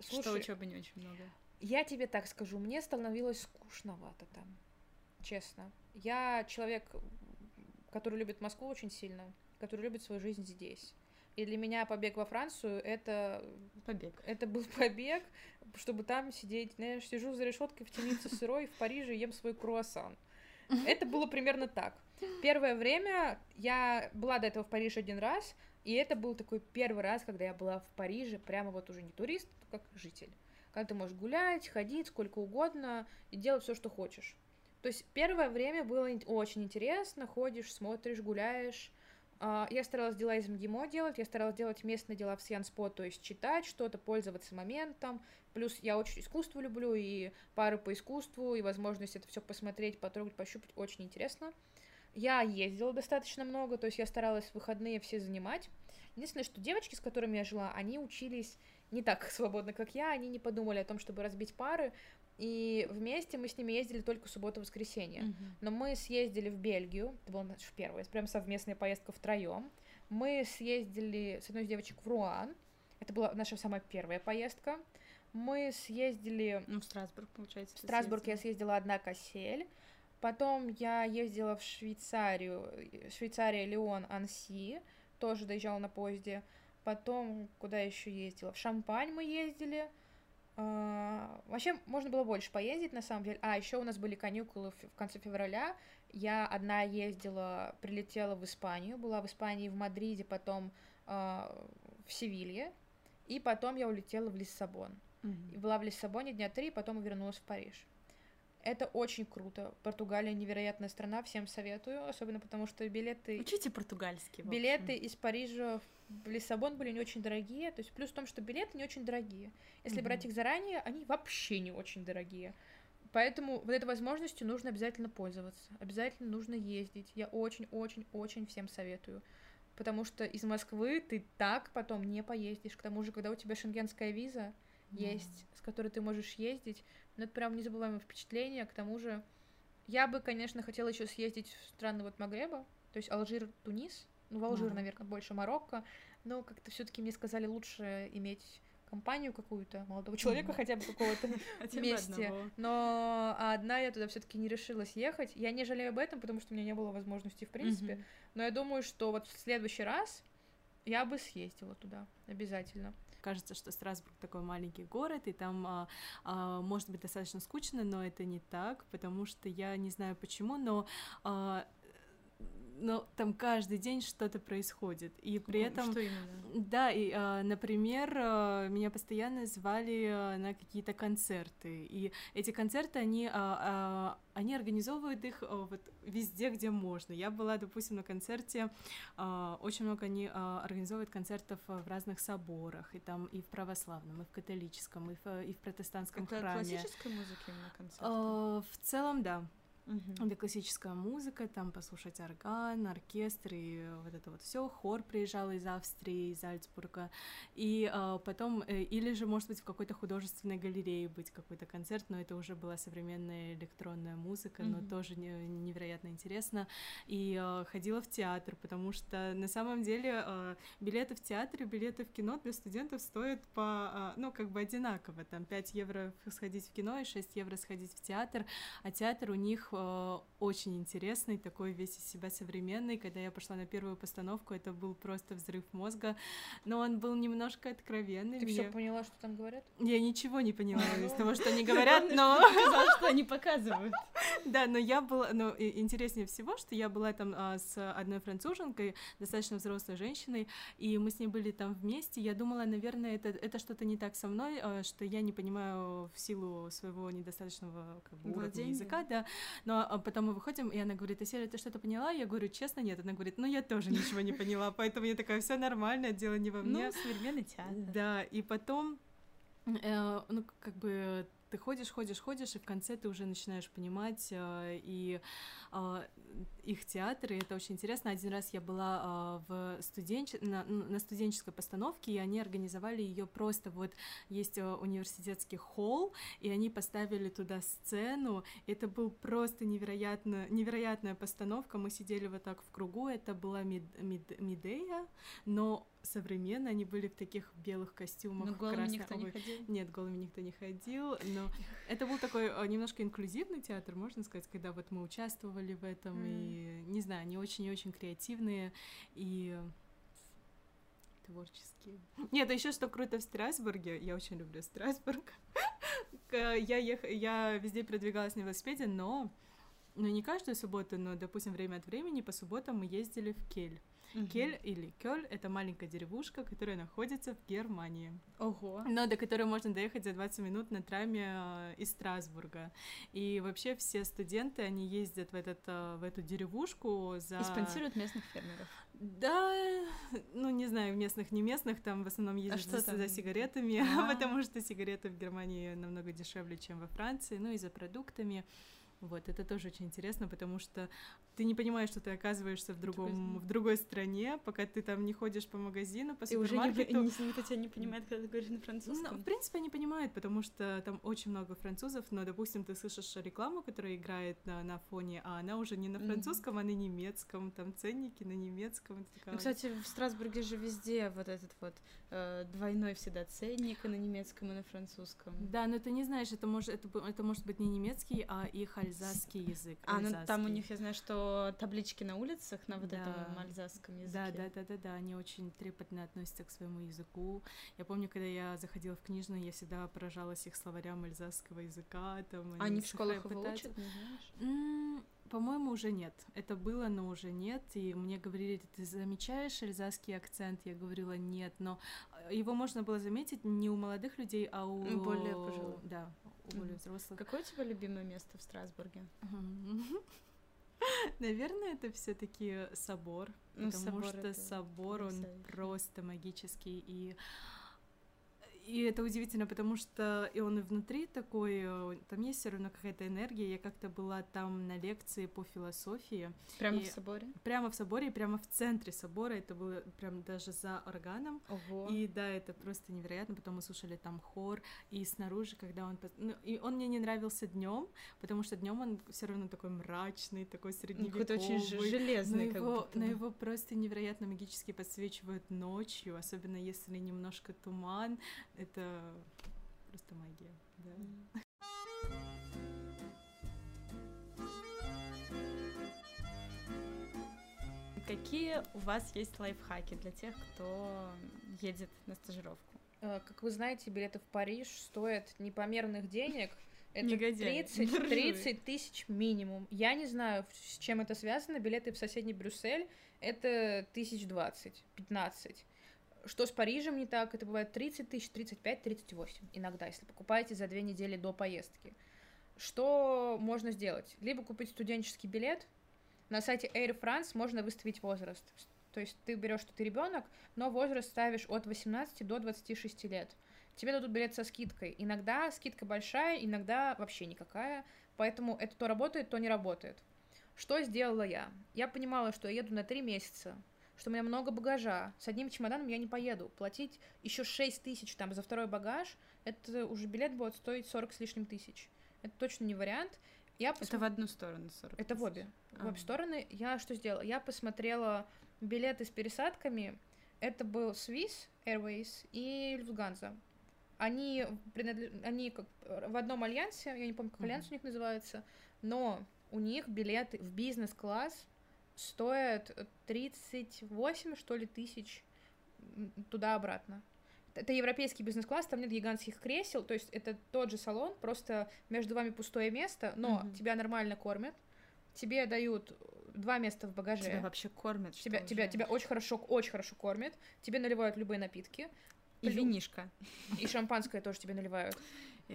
что Слушай, учебы не очень много. я тебе так скажу, мне становилось скучновато там, честно. Я человек, который любит Москву очень сильно, который любит свою жизнь здесь. И для меня побег во Францию это Побег. Это был побег, чтобы там сидеть, знаешь, сижу за решеткой в темнице сырой в Париже, ем свой круассан. Это было примерно так. Первое время я была до этого в Париже один раз, и это был такой первый раз, когда я была в Париже, прямо вот уже не турист, а как житель. Когда ты можешь гулять, ходить сколько угодно и делать все, что хочешь. То есть первое время было очень интересно, ходишь, смотришь, гуляешь, я старалась дела из МГИМО делать, я старалась делать местные дела в Сьянспо, то есть читать что-то, пользоваться моментом. Плюс я очень искусство люблю, и пары по искусству, и возможность это все посмотреть, потрогать, пощупать очень интересно. Я ездила достаточно много, то есть я старалась выходные все занимать. Единственное, что девочки, с которыми я жила, они учились не так свободно, как я, они не подумали о том, чтобы разбить пары, и вместе мы с ними ездили только субботу-воскресенье. Mm-hmm. Но мы съездили в Бельгию, это была наша первая, прям совместная поездка втроем. Мы съездили с одной из девочек в Руан, это была наша самая первая поездка. Мы съездили... Ну, в Страсбург, получается. В Страсбург я съездила одна касель. Потом я ездила в Швейцарию, Швейцария, Леон, Анси, тоже доезжала на поезде. Потом, куда еще ездила? В Шампань мы ездили. А, вообще, можно было больше поездить, на самом деле. А, еще у нас были каникулы в конце февраля. Я одна ездила, прилетела в Испанию, была в Испании, в Мадриде, потом а, в Севилье, и потом я улетела в Лиссабон. Mm-hmm. Была в Лиссабоне дня три, потом вернулась в Париж. Это очень круто. Португалия невероятная страна, всем советую, особенно потому что билеты... Учите португальский. Билеты из Парижа в Лиссабон были не очень дорогие, то есть плюс в том, что билеты не очень дорогие. Если mm-hmm. брать их заранее, они вообще не очень дорогие. Поэтому вот этой возможностью нужно обязательно пользоваться, обязательно нужно ездить. Я очень-очень-очень всем советую. Потому что из Москвы ты так потом не поездишь. К тому же, когда у тебя шенгенская виза mm-hmm. есть, с которой ты можешь ездить, ну, это прям незабываемое впечатление. К тому же, я бы, конечно, хотела еще съездить в страны вот Магреба, то есть Алжир, Тунис. Ну, в Алжир, mm. наверное, больше Марокко. Но как-то все-таки мне сказали лучше иметь компанию какую-то, молодого человека mm. хотя бы какого-то вместе. Но одна я туда все-таки не решилась ехать. Я не жалею об этом, потому что у меня не было возможности, в принципе. Но я думаю, что вот в следующий раз я бы съездила туда обязательно. Кажется, что Страсбург такой маленький город, и там а, а, может быть достаточно скучно, но это не так, потому что я не знаю почему, но а, но там каждый день что-то происходит, и при этом... Что именно? Да, и, а, например, а, меня постоянно звали а, на какие-то концерты, и эти концерты, они, они организовывают их вот везде, где можно. Я была, допустим, на концерте, очень много они организовывают концертов в разных соборах, и там и в православном, и в католическом, и в, и в протестантском Это храме. классическая музыка именно концерт? В целом, да. Угу. Это классическая музыка, там послушать орган, оркестр и вот это вот все. Хор приезжал из Австрии, из Альцбурга. И э, потом, э, или же, может быть, в какой-то художественной галерее быть какой-то концерт, но это уже была современная электронная музыка, угу. но тоже не, невероятно интересно. И э, ходила в театр, потому что на самом деле э, билеты в театр и билеты в кино для студентов стоят по, э, ну, как бы одинаково. Там 5 евро сходить в кино и 6 евро сходить в театр, а театр у них Э, очень интересный, такой весь из себя современный. Когда я пошла на первую постановку, это был просто взрыв мозга, но он был немножко откровенный. Ты все поняла, что там говорят? Я ничего не поняла из того, что они говорят, но... что они показывают. Да, но я была... Но интереснее всего, что я была там а, с одной француженкой, достаточно взрослой женщиной, и мы с ней были там вместе. Я думала, наверное, это, это что-то не так со мной, а, что я не понимаю в силу своего недостаточного как бы, уровня языка, да. Но а, потом мы выходим, и она говорит, Аселя, ты что-то поняла? Я говорю, честно, нет. Она говорит, ну я тоже ничего не поняла, поэтому я такая, все нормально, дело не во мне. Ну, современный театр. Да, и потом, э, ну, как бы ты ходишь, ходишь, ходишь, и в конце ты уже начинаешь понимать, э, и э, их театры, это очень интересно. Один раз я была э, в студенч... на, на студенческой постановке, и они организовали ее просто вот есть университетский холл, и они поставили туда сцену. Это был просто невероятно, невероятная постановка. Мы сидели вот так в кругу, это была мид, мид, Медея, но современно, они были в таких белых костюмах. Но голыми никто не ходил? Нет, голыми никто не ходил, но это был такой э, немножко инклюзивный театр, можно сказать, когда вот мы участвовали в этом, mm. и, не знаю, они очень-очень креативные и творческие. Нет, а еще что круто в Страсбурге, я очень люблю Страсбург, я, ех... я везде передвигалась на велосипеде, но ну не каждую субботу, но, допустим, время от времени по субботам мы ездили в Кель. Угу. Кель или Кёль — это маленькая деревушка, которая находится в Германии. Ого. Но до которой можно доехать за 20 минут на траме э, из Страсбурга. И вообще все студенты, они ездят в, этот, э, в эту деревушку за... И спонсируют местных фермеров. Да, ну не знаю, местных, не местных, там в основном а ездят а за, за сигаретами, А-а-а. потому что сигареты в Германии намного дешевле, чем во Франции, ну и за продуктами. Вот, это тоже очень интересно, потому что ты не понимаешь, что ты оказываешься в другом, в другой стране, пока ты там не ходишь по магазину, по супермаркету. И уже не, никто тебя не понимает, когда ты говоришь на французском. Ну, в принципе, они понимают, потому что там очень много французов, но, допустим, ты слышишь рекламу, которая играет на, на фоне, а она уже не на французском, mm-hmm. а на немецком, там ценники на немецком. Ну, кстати, в Страсбурге же везде вот этот вот э, двойной всегда ценник и на немецком, и на французском. Да, но ты не знаешь, это может, это, это может быть не немецкий, а их альзасский язык. А, ну там у них, я знаю, что таблички на улицах на вот да. этом альзасском языке. Да, да, да, да, да, они очень трепетно относятся к своему языку. Я помню, когда я заходила в книжную, я всегда поражалась их словарям альзасского языка. Там, они, они в школах его учат, не знаешь? По-моему, уже нет. Это было, но уже нет. И мне говорили, ты замечаешь альзасский акцент? Я говорила, нет. Но э, его можно было заметить не у молодых людей, а у... Более пожилых. Да, у более взрослых. Какое у тебя любимое место в Страсбурге? Наверное, это все-таки собор, ну, потому собор что собор он просто магический и и это удивительно, потому что и он и внутри такой, э, там есть все равно какая-то энергия. Я как-то была там на лекции по философии. Прямо и в соборе? Прямо в соборе, и прямо в центре собора. Это было прям даже за органом. Ого. И да, это просто невероятно. Потом мы слушали там хор, и снаружи, когда он... Ну, и он мне не нравился днем, потому что днем он все равно такой мрачный, такой средневековый. Какой-то очень железный, но как его, будто. Но его просто невероятно магически подсвечивают ночью, особенно если немножко туман это просто магия, да. Какие у вас есть лайфхаки для тех, кто едет на стажировку? Э, как вы знаете, билеты в Париж стоят непомерных денег. Это 30, 30 тысяч минимум. Я не знаю, с чем это связано. Билеты в соседний Брюссель — это тысяч двадцать, пятнадцать. Что с Парижем не так, это бывает 30 тысяч, 35, 38 иногда, если покупаете за две недели до поездки. Что можно сделать? Либо купить студенческий билет. На сайте Air France можно выставить возраст. То есть ты берешь, что ты ребенок, но возраст ставишь от 18 до 26 лет. Тебе дадут билет со скидкой. Иногда скидка большая, иногда вообще никакая. Поэтому это то работает, то не работает. Что сделала я? Я понимала, что я еду на три месяца что у меня много багажа. С одним чемоданом я не поеду. Платить еще 6 тысяч там за второй багаж, это уже билет будет стоить 40 с лишним тысяч. Это точно не вариант. Я пос... Это в одну сторону 40 Это в обе. А. В обе стороны. Я что сделала? Я посмотрела билеты с пересадками. Это был Swiss Airways и Lufthansa. Они, принадлеж... они как в одном альянсе, я не помню, как альянс mm-hmm. у них называется, но у них билеты в бизнес-класс стоят 38, что ли, тысяч туда-обратно. Это европейский бизнес-класс, там нет гигантских кресел, то есть это тот же салон, просто между вами пустое место, но mm-hmm. тебя нормально кормят, тебе дают два места в багаже. Тебя вообще кормят. Тебя, тебя, тебя очень хорошо, очень хорошо кормят, тебе наливают любые напитки. И плюс, винишко. И шампанское тоже тебе наливают.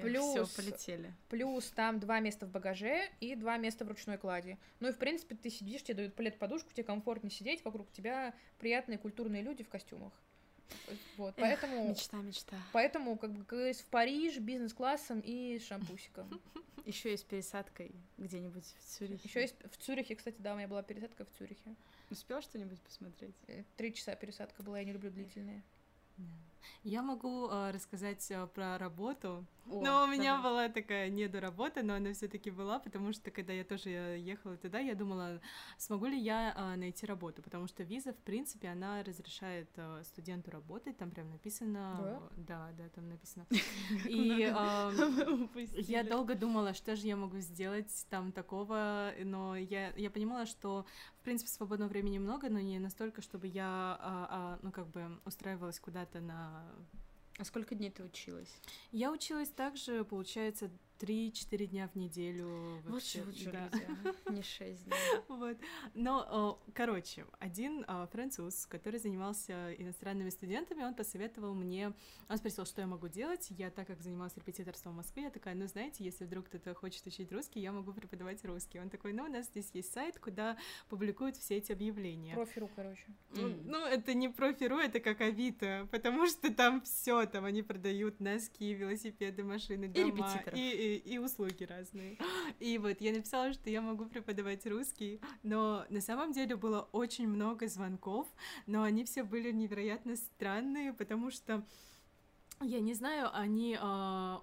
Плюс, все, полетели. Плюс там два места в багаже и два места в ручной клади. Ну и, в принципе, ты сидишь, тебе дают плед-подушку, тебе комфортно сидеть, вокруг тебя приятные культурные люди в костюмах. Вот, Эх, поэтому... Мечта, мечта. Поэтому, как бы, как в Париж бизнес-классом и шампусиком. Еще есть пересадкой где-нибудь в Цюрихе. Еще есть в Цюрихе, кстати, да, у меня была пересадка в Цюрихе. Успел что-нибудь посмотреть? Э, три часа пересадка была, я не люблю длительные. Я могу э, рассказать э, про работу. О, но у меня давай. была такая недоработа, но она все-таки была, потому что когда я тоже ехала туда, я думала, смогу ли я э, найти работу, потому что виза, в принципе, она разрешает э, студенту работать, там прям написано, да, да, да там написано. И э, я долго думала, что же я могу сделать там такого, но я я понимала, что в принципе свободного времени много, но не настолько, чтобы я, а, а, ну как бы устраивалась куда-то на а сколько дней ты училась? Я училась также, получается, 3-4 дня в неделю. Вообще, Лучше, лучше да. а, не 6 дней. Вот. Но, э, короче, один э, француз, который занимался иностранными студентами, он посоветовал мне, он спросил, что я могу делать. Я, так как занималась репетиторством в Москве, я такая, ну, знаете, если вдруг кто-то хочет учить русский, я могу преподавать русский. Он такой, ну, у нас здесь есть сайт, куда публикуют все эти объявления. Профиру, короче. Ну, Мгм. ну, это не профиру, это как Авито, потому что там все, там они продают носки, велосипеды, машины, дома репетиторов. и, и, услуги разные. И вот я написала, что я могу преподавать русский, но на самом деле было очень много звонков, но они все были невероятно странные, потому что я не знаю, они а,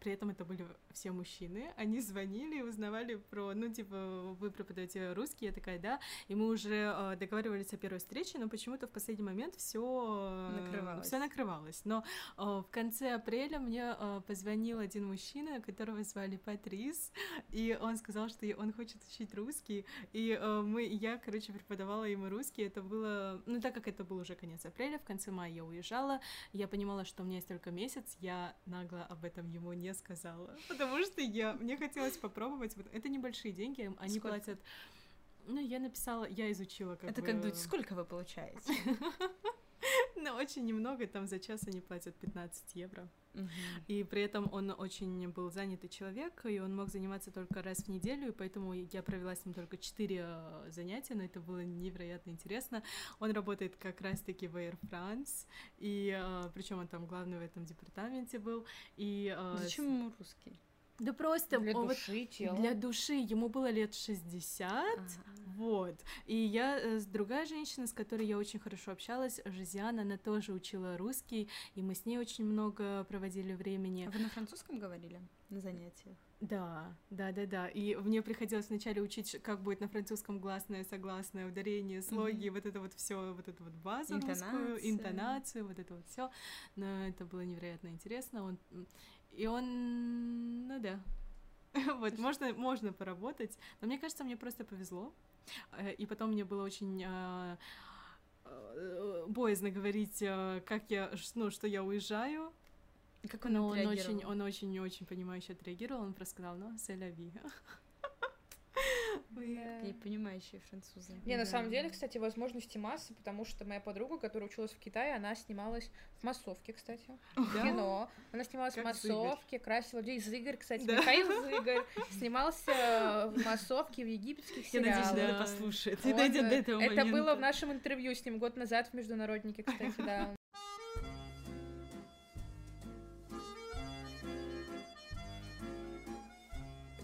при этом это были все мужчины, они звонили и узнавали про, ну, типа, вы преподаете русский, я такая, да, и мы уже э, договаривались о первой встрече, но почему-то в последний момент все Накрывалось. все накрывалось. Но э, в конце апреля мне э, позвонил один мужчина, которого звали Патрис, и он сказал, что он хочет учить русский, и э, мы, я, короче, преподавала ему русский. Это было, ну, так как это был уже конец апреля, в конце мая я уезжала, я понимала, что у меня есть только месяц, я нагло об этом ему не сказала, потому что я, мне хотелось попробовать. Вот это небольшие деньги, они Сколько? платят. Ну, я написала, я изучила как Это бы... как дуть, сколько вы получаете? Ну, очень немного, там за час они платят 15 евро. И при этом он очень был занятый человек, и он мог заниматься только раз в неделю, и поэтому я провела с ним только четыре э, занятия, но это было невероятно интересно. Он работает как раз-таки в Air France, и причем он там главный в этом департаменте был. И, э, Зачем ему русский? Да просто Для вот души, тела. для души ему было лет 60, Ага. вот. И я э, с другая женщина, с которой я очень хорошо общалась, Жизиана, она тоже учила русский, и мы с ней очень много проводили времени. А Вы на французском говорили на занятиях? Да, да, да, да. И мне приходилось вначале учить, как будет на французском гласное, согласное, ударение, слоги, вот это вот все, вот эту вот базу русскую, Интонация. интонацию, вот это вот все. Но это было невероятно интересно. Он и он, ну да. Вот, можно, можно поработать. Но мне кажется, мне просто повезло. Э, И потом мне было очень а, э, боязно говорить, э, как я, ну, что я уезжаю. Как он Но он очень, он очень-очень понимающе отреагировал. Он просто сказал, ну, сэляви. Да. Такие понимающие французы. Не, на Да. самом деле, кстати, возможности массы, потому что моя подруга, которая училась в Китае, она снималась в массовке, кстати, в Да? кино. Она снималась Как в массовке, красила людей. Зыгорь, кстати, Да. Михаил Зыгорь снимался в массовке в египетских Я надеюсь, сериалах. он это Да. послушает и Он, дойдет до э, этого Это момента. было в нашем интервью с ним год назад в Международнике, кстати, да.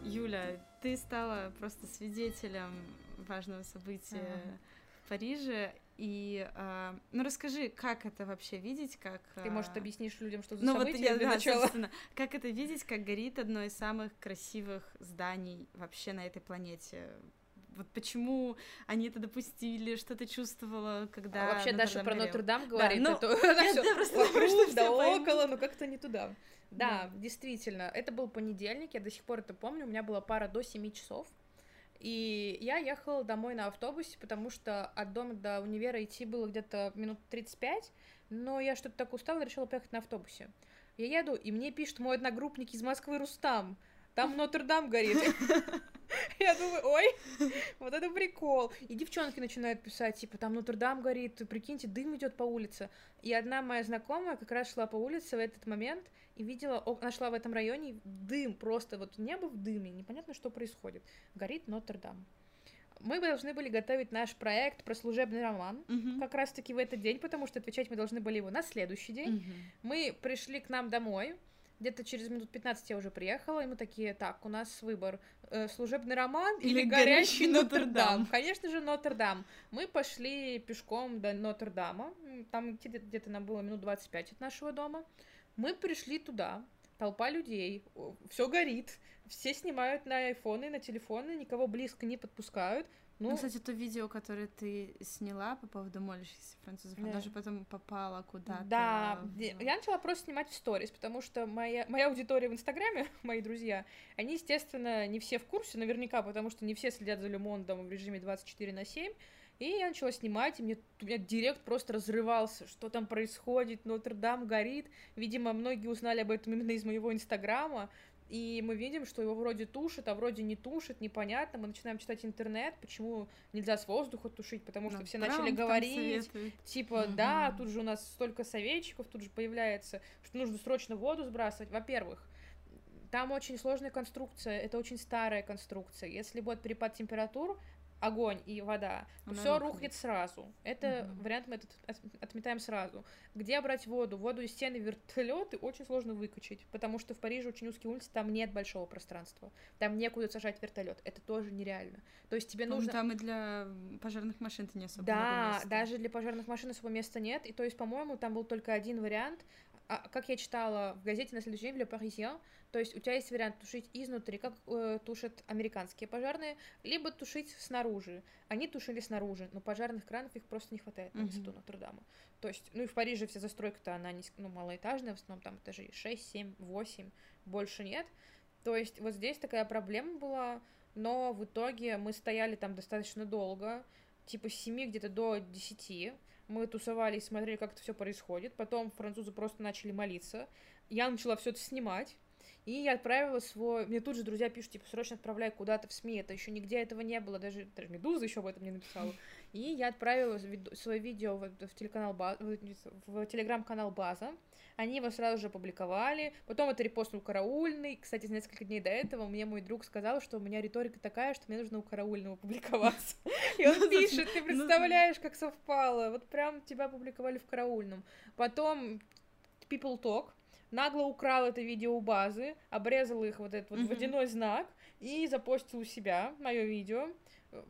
Юля, ты стала просто свидетелем важного события Ага. в Париже. И, а, ну, расскажи, как это вообще видеть, как... Ты, может, а, объяснишь людям, что за Ну, вот событие я, для да, начала? собственно, как это видеть, как горит одно из самых красивых зданий вообще на этой планете? Вот почему они это допустили, что ты чувствовала, когда А вообще Даша про? Нотр-Дам говорит, ну, это я просто вокруг, да около, но как-то не туда. Да, действительно, это был понедельник, я до сих пор это помню, у меня была пара до 7 часов, и я ехала домой на автобусе, потому что от дома до универа идти было где-то минут 35, но я что-то так устала, решила поехать на автобусе. Я еду, и мне пишет мой одногруппник из Москвы Рустам, там Нотр-Дам горит. Я думаю, ой, вот это прикол. И девчонки начинают писать, типа, там Нотр-Дам горит, прикиньте, дым идет по улице. И одна моя знакомая как раз шла по улице в этот момент и видела, о, она шла в этом районе, дым просто, вот небо в дыме, непонятно, что происходит. Горит Нотр-Дам. Мы должны были готовить наш проект про служебный роман Мгм. как раз-таки в этот день, потому что отвечать мы должны были его на следующий день. Мгм. Мы пришли к нам домой, где-то через минут 15 я уже приехала, и мы такие, так, у нас выбор, служебный роман или, Или горящий Нотр-Дам? Конечно же, Нотр-Дам. Мы пошли пешком до Нотр-Дама, там где-то, где-то нам было минут 25 от нашего дома. Мы пришли туда, толпа людей, все горит, все снимают на айфоны, на телефоны, никого близко не подпускают. Ну, Ну, кстати, то видео, которое ты сняла по поводу молящихся французов, Да. оно же потом попало куда-то. Да, в- я начала просто снимать в сторис, потому что моя, моя аудитория в Инстаграме, мои друзья, они, естественно, не все в курсе, наверняка, потому что не все следят за Люмондом в режиме 24 на 7. И я начала снимать, и мне, у меня директ просто разрывался, что там происходит, Нотр-Дам горит. Видимо, многие узнали об этом именно из моего Инстаграма. И мы видим, что его вроде тушит, а вроде не тушит, непонятно. Мы начинаем читать интернет, почему нельзя с воздуха тушить, потому что Ну, все начали говорить, типа, Мгм. да, тут же у нас столько советчиков, тут же появляется, что нужно срочно воду сбрасывать. Во-первых, там очень сложная конструкция, это очень старая конструкция. Если будет перепад температур, огонь и вода, Она все рухнет. рухнет сразу. Это Мгм. вариант мы этот от- отметаем сразу. Где брать воду? Воду из стены вертолеты очень сложно выкачать, потому что в Париже очень узкие улицы, там нет большого пространства. Там некуда сажать вертолет. Это тоже нереально. То есть тебе нужно. Там и для пожарных машин-то не особо Да, даже для пожарных машин особо места нет. И то есть, по-моему, там был только один вариант. А, как я читала в газете на следующий день Le Parisien, то есть у тебя есть вариант тушить изнутри, как э, тушат американские пожарные, либо тушить снаружи. Они тушили снаружи, но пожарных кранов их просто не хватает на высоту Нотр-Дама. То есть, ну и в Париже вся застройка-то, она не, ну, малоэтажная, в основном там этажей 6, 7, 8, больше нет. То есть вот здесь такая проблема была, но в итоге мы стояли там достаточно долго, типа с 7 где-то до 10. Мы тусовались, смотрели, как это все происходит. Потом французы просто начали молиться. Я начала все это снимать. И я отправила свой... Мне тут же друзья пишут, типа, срочно отправляй куда-то в СМИ. Это еще нигде этого не было. Даже, даже Медуза еще об этом не написала. И я отправила вид- свое видео в, в телеканал Ба- в, в телеграм-канал База. Они его сразу же опубликовали. Потом это репостнул Караульный. Кстати, за несколько дней до этого мне мой друг сказал, что у меня риторика такая, что мне нужно у Караульного публиковаться. И он пишет, ты представляешь, как совпало. Вот прям тебя опубликовали в Караульном. Потом People Talk нагло украл это видео у базы, обрезал их вот этот вот Мгм. водяной знак и запостил у себя мое видео.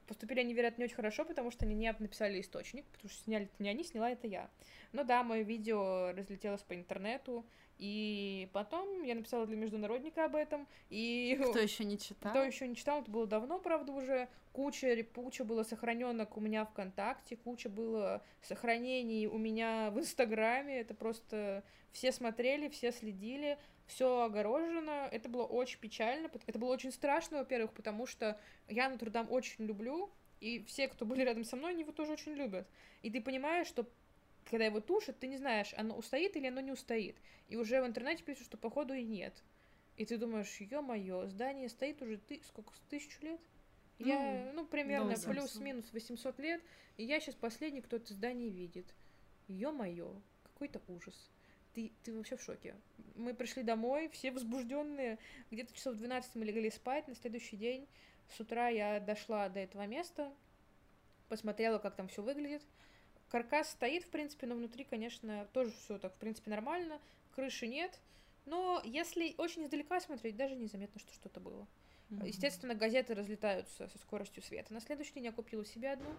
Поступили они, вероятно, не очень хорошо, потому что они не написали источник, потому что сняли это не они, сняла это я. Ну да, мое видео разлетелось по интернету, и потом я написала для международника об этом, и Кто еще не читал? кто еще не читал, это было давно, правда, уже. Куча, куча было сохраненок у меня ВКонтакте, куча было сохранений у меня в Инстаграме. Это просто все смотрели, все следили, все огорожено. Это было очень печально. Это было очень страшно, во-первых, потому что я Нотр-Дам очень люблю, и все, кто были рядом со мной, они его тоже очень любят. И ты понимаешь, что когда его тушат, ты не знаешь, оно устоит или оно не устоит. И уже в интернете пишут, что походу и нет. И ты думаешь, ё-моё, здание стоит уже ты, сколько, тысячу лет? Я, ну, примерно да, плюс-минус 800 лет, и я сейчас последний, кто это здание видит. Ё-моё, какой-то ужас. Ты, ты вообще в шоке. Мы пришли домой, все возбужденные. Где-то часов в 12 мы легли спать. На следующий день с утра я дошла до этого места, посмотрела, как там все выглядит. Каркас стоит, в принципе, но внутри, конечно, тоже все так, в принципе, нормально. Крыши нет. Но если очень издалека смотреть, даже незаметно, что что-то было. Мгм. Естественно, газеты разлетаются со скоростью света. На следующий день я купила себе одну.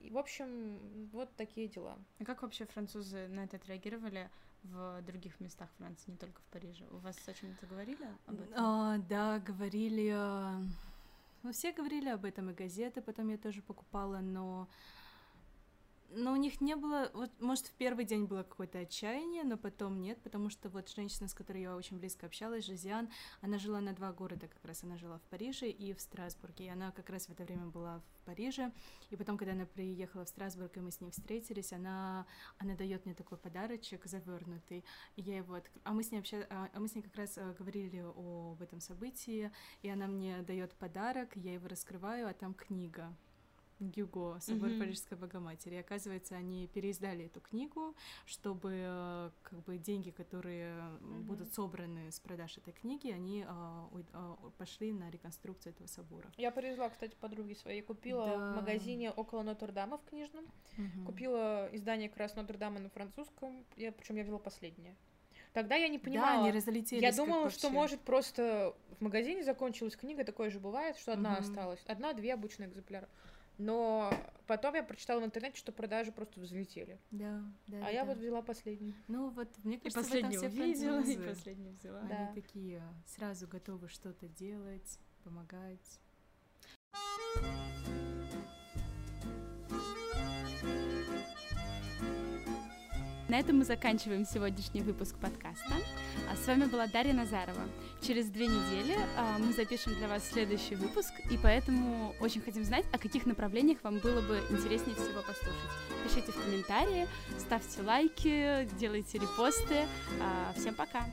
И, в общем, вот такие дела. А как вообще французы на это отреагировали в других местах Франции, не только в Париже? У вас о чем-то говорили об этом? А, да, говорили... а, Ну, все говорили об этом, и газеты потом я тоже покупала, но... Но у них не было... Вот, может, в первый день было какое-то отчаяние, но потом нет, потому что вот женщина, с которой я очень близко общалась, Жозиан, она жила на два города как раз. Она жила в Париже и в Страсбурге. И она как раз в это время была в Париже. И потом, когда она приехала в Страсбург, и мы с ней встретились, она, она дает мне такой подарочек завернутый. И я его откр- А мы с ней обща... а а мы с ней как раз э, говорили об этом событии, и она мне дает подарок, я его раскрываю, а там книга. Гюго, собор Мгм. Парижской Богоматери. И оказывается, они переиздали эту книгу, чтобы э, как бы деньги, которые Мгм. будут собраны с продаж этой книги, они а, уй- а, пошли на реконструкцию этого собора. Я привезла, кстати, подруге своей. Купила Да. в магазине около Нотр-Дама в книжном. Мгм. Купила издание как раз Нотр-Дама на французском. Я, причем я взяла последнее. Тогда я не Да, понимала. они разлетелись. я думала, что может просто в магазине закончилась книга, такое же бывает, что одна Мгм. осталась. Одна-две обычные экземпляры. Но потом я прочитала в интернете, что продажи просто взлетели. Да, да. а я да. вот взяла последний. Ну вот, мне И кажется, этом последнюю все увидела, и последнюю взяла. Они Да. такие сразу готовы что-то делать, помогать. На этом мы заканчиваем сегодняшний выпуск подкаста. А С вами была Дарья Назарова. Через две недели а, мы запишем для вас следующий выпуск, и поэтому очень хотим знать, о каких направлениях вам было бы интереснее всего послушать. Пишите в комментарии, ставьте лайки, делайте репосты. А, Всем пока!